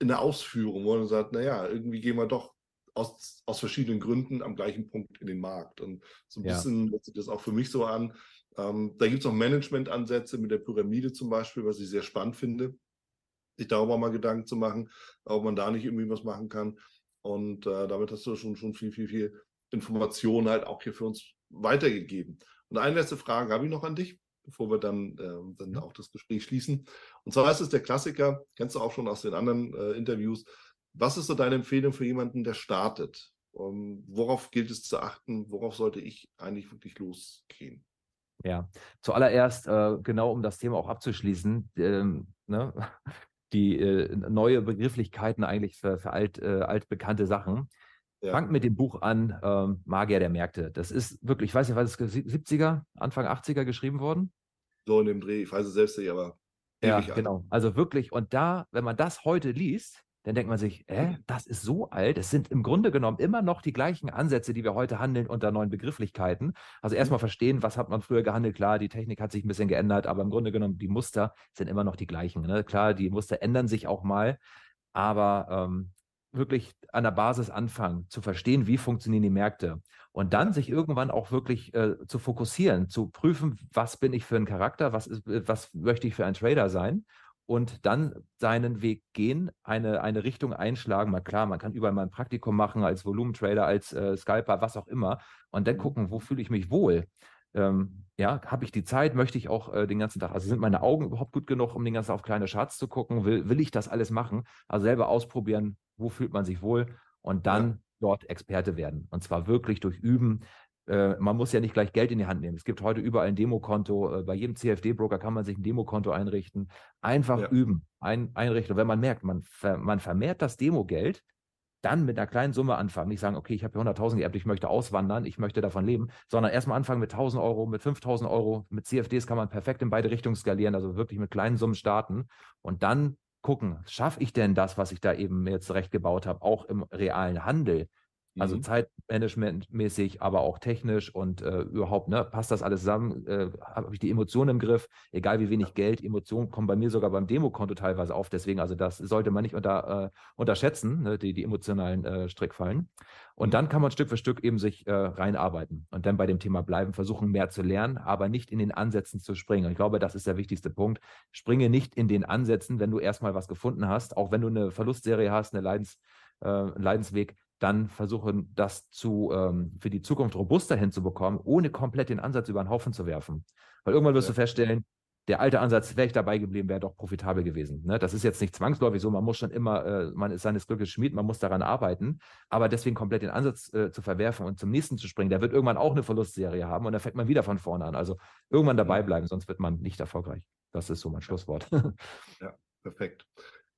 in der Ausführung, wo man sagt, naja, irgendwie gehen wir doch aus, aus verschiedenen Gründen am gleichen Punkt in den Markt. Und so ein ja. bisschen hört sich das auch für mich so an. Ähm, da gibt es auch Management-Ansätze mit der Pyramide zum Beispiel, was ich sehr spannend finde, sich darüber mal Gedanken zu machen, ob man da nicht irgendwie was machen kann. Und äh, damit hast du schon, schon viel, viel, viel Informationen halt auch hier für uns weitergegeben. Und eine letzte Frage habe ich noch an dich, bevor wir dann, äh, dann auch das Gespräch schließen. Und zwar ist es der Klassiker, kennst du auch schon aus den anderen äh, Interviews, was ist so deine Empfehlung für jemanden, der startet? Um, worauf gilt es zu achten? Worauf sollte ich eigentlich wirklich losgehen? Ja, zuallererst, äh, genau um das Thema auch abzuschließen, ähm, ne, die äh, neue Begrifflichkeiten eigentlich für, für alt, äh, altbekannte Sachen. Ja. Fangt mit dem Buch an, ähm, Magier der Märkte. Das ist wirklich, ich weiß nicht, was ist 70er, Anfang 80er geschrieben worden? So in dem Dreh, ich weiß es selbst nicht, aber. Ja, genau. Also wirklich, und da, wenn man das heute liest, dann denkt man sich, äh, das ist so alt. Es sind im Grunde genommen immer noch die gleichen Ansätze, die wir heute handeln unter neuen Begrifflichkeiten. Also erstmal mhm. verstehen, was hat man früher gehandelt. Klar, die Technik hat sich ein bisschen geändert, aber im Grunde genommen die Muster sind immer noch die gleichen. Ne? Klar, die Muster ändern sich auch mal, aber ähm, wirklich an der Basis anfangen, zu verstehen, wie funktionieren die Märkte und dann sich irgendwann auch wirklich äh, zu fokussieren, zu prüfen, was bin ich für ein Charakter, was, ist, was möchte ich für ein Trader sein und dann seinen Weg gehen, eine, eine Richtung einschlagen. Mal klar, man kann überall mal ein Praktikum machen als Volumentrader, als äh, Scalper, was auch immer und dann mhm. gucken, wo fühle ich mich wohl. Ähm, ja, habe ich die Zeit, möchte ich auch äh, den ganzen Tag, also sind meine Augen überhaupt gut genug, um den ganzen Tag auf kleine Charts zu gucken, will, will ich das alles machen, also selber ausprobieren, wo fühlt man sich wohl und dann ja. dort Experte werden und zwar wirklich durch Üben, äh, man muss ja nicht gleich Geld in die Hand nehmen. Es gibt heute überall ein Demokonto. Äh, bei jedem CFD-Broker kann man sich ein Demokonto einrichten. Einfach ja. üben, ein, einrichten. Und wenn man merkt, man, ver, man vermehrt das Demogeld, dann mit einer kleinen Summe anfangen. Nicht sagen, okay, ich habe 100.000 geerbt, ich möchte auswandern, ich möchte davon leben, sondern erstmal anfangen mit 1.000 Euro, mit 5.000 Euro. Mit CFDs kann man perfekt in beide Richtungen skalieren, also wirklich mit kleinen Summen starten und dann gucken, schaffe ich denn das, was ich da eben mir zurechtgebaut habe, auch im realen Handel? Also mhm. zeitmanagementmäßig, aber auch technisch und äh, überhaupt, ne, passt das alles zusammen? Äh, Habe ich die Emotionen im Griff? Egal wie wenig Geld, Emotionen kommen bei mir sogar beim Demokonto teilweise auf. Deswegen, also das sollte man nicht unter, äh, unterschätzen, ne, die, die emotionalen äh, Strickfallen. Und mhm. dann kann man Stück für Stück eben sich äh, reinarbeiten und dann bei dem Thema bleiben, versuchen mehr zu lernen, aber nicht in den Ansätzen zu springen. Und ich glaube, das ist der wichtigste Punkt. Springe nicht in den Ansätzen, wenn du erstmal was gefunden hast, auch wenn du eine Verlustserie hast, eine Leidens, äh, Leidensweg, dann versuchen, das zu, ähm, für die Zukunft robuster hinzubekommen, ohne komplett den Ansatz über den Haufen zu werfen. Weil irgendwann wirst ja. du feststellen, der alte Ansatz, wäre ich dabei geblieben, wäre doch profitabel gewesen. Ne? Das ist jetzt nicht zwangsläufig so, man muss schon immer, äh, man ist seines Glückes Schmied, man muss daran arbeiten, aber deswegen komplett den Ansatz äh, zu verwerfen und zum nächsten zu springen, der wird irgendwann auch eine Verlustserie haben und dann fängt man wieder von vorne an. Also irgendwann dabei bleiben, sonst wird man nicht erfolgreich. Das ist so mein Schlusswort. ja, perfekt.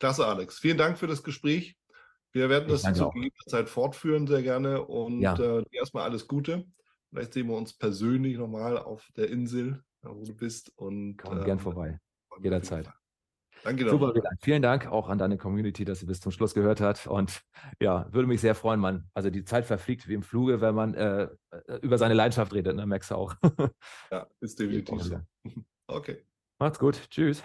Klasse, Alex. Vielen Dank für das Gespräch. Wir werden das zu gegebener Zeit fortführen, sehr gerne. Und ja. äh, erstmal alles Gute. Vielleicht sehen wir uns persönlich nochmal auf der Insel, wo du bist. Und, Komm äh, gern vorbei. Jederzeit. Danke Super, vielen Dank auch an deine Community, dass sie bis zum Schluss gehört hat. Und ja, würde mich sehr freuen, man. Also die Zeit verfliegt wie im Fluge, wenn man äh, äh über seine Leidenschaft redet, ne? Merkst du auch. ja, ist definitiv so. Okay. Macht's gut. Tschüss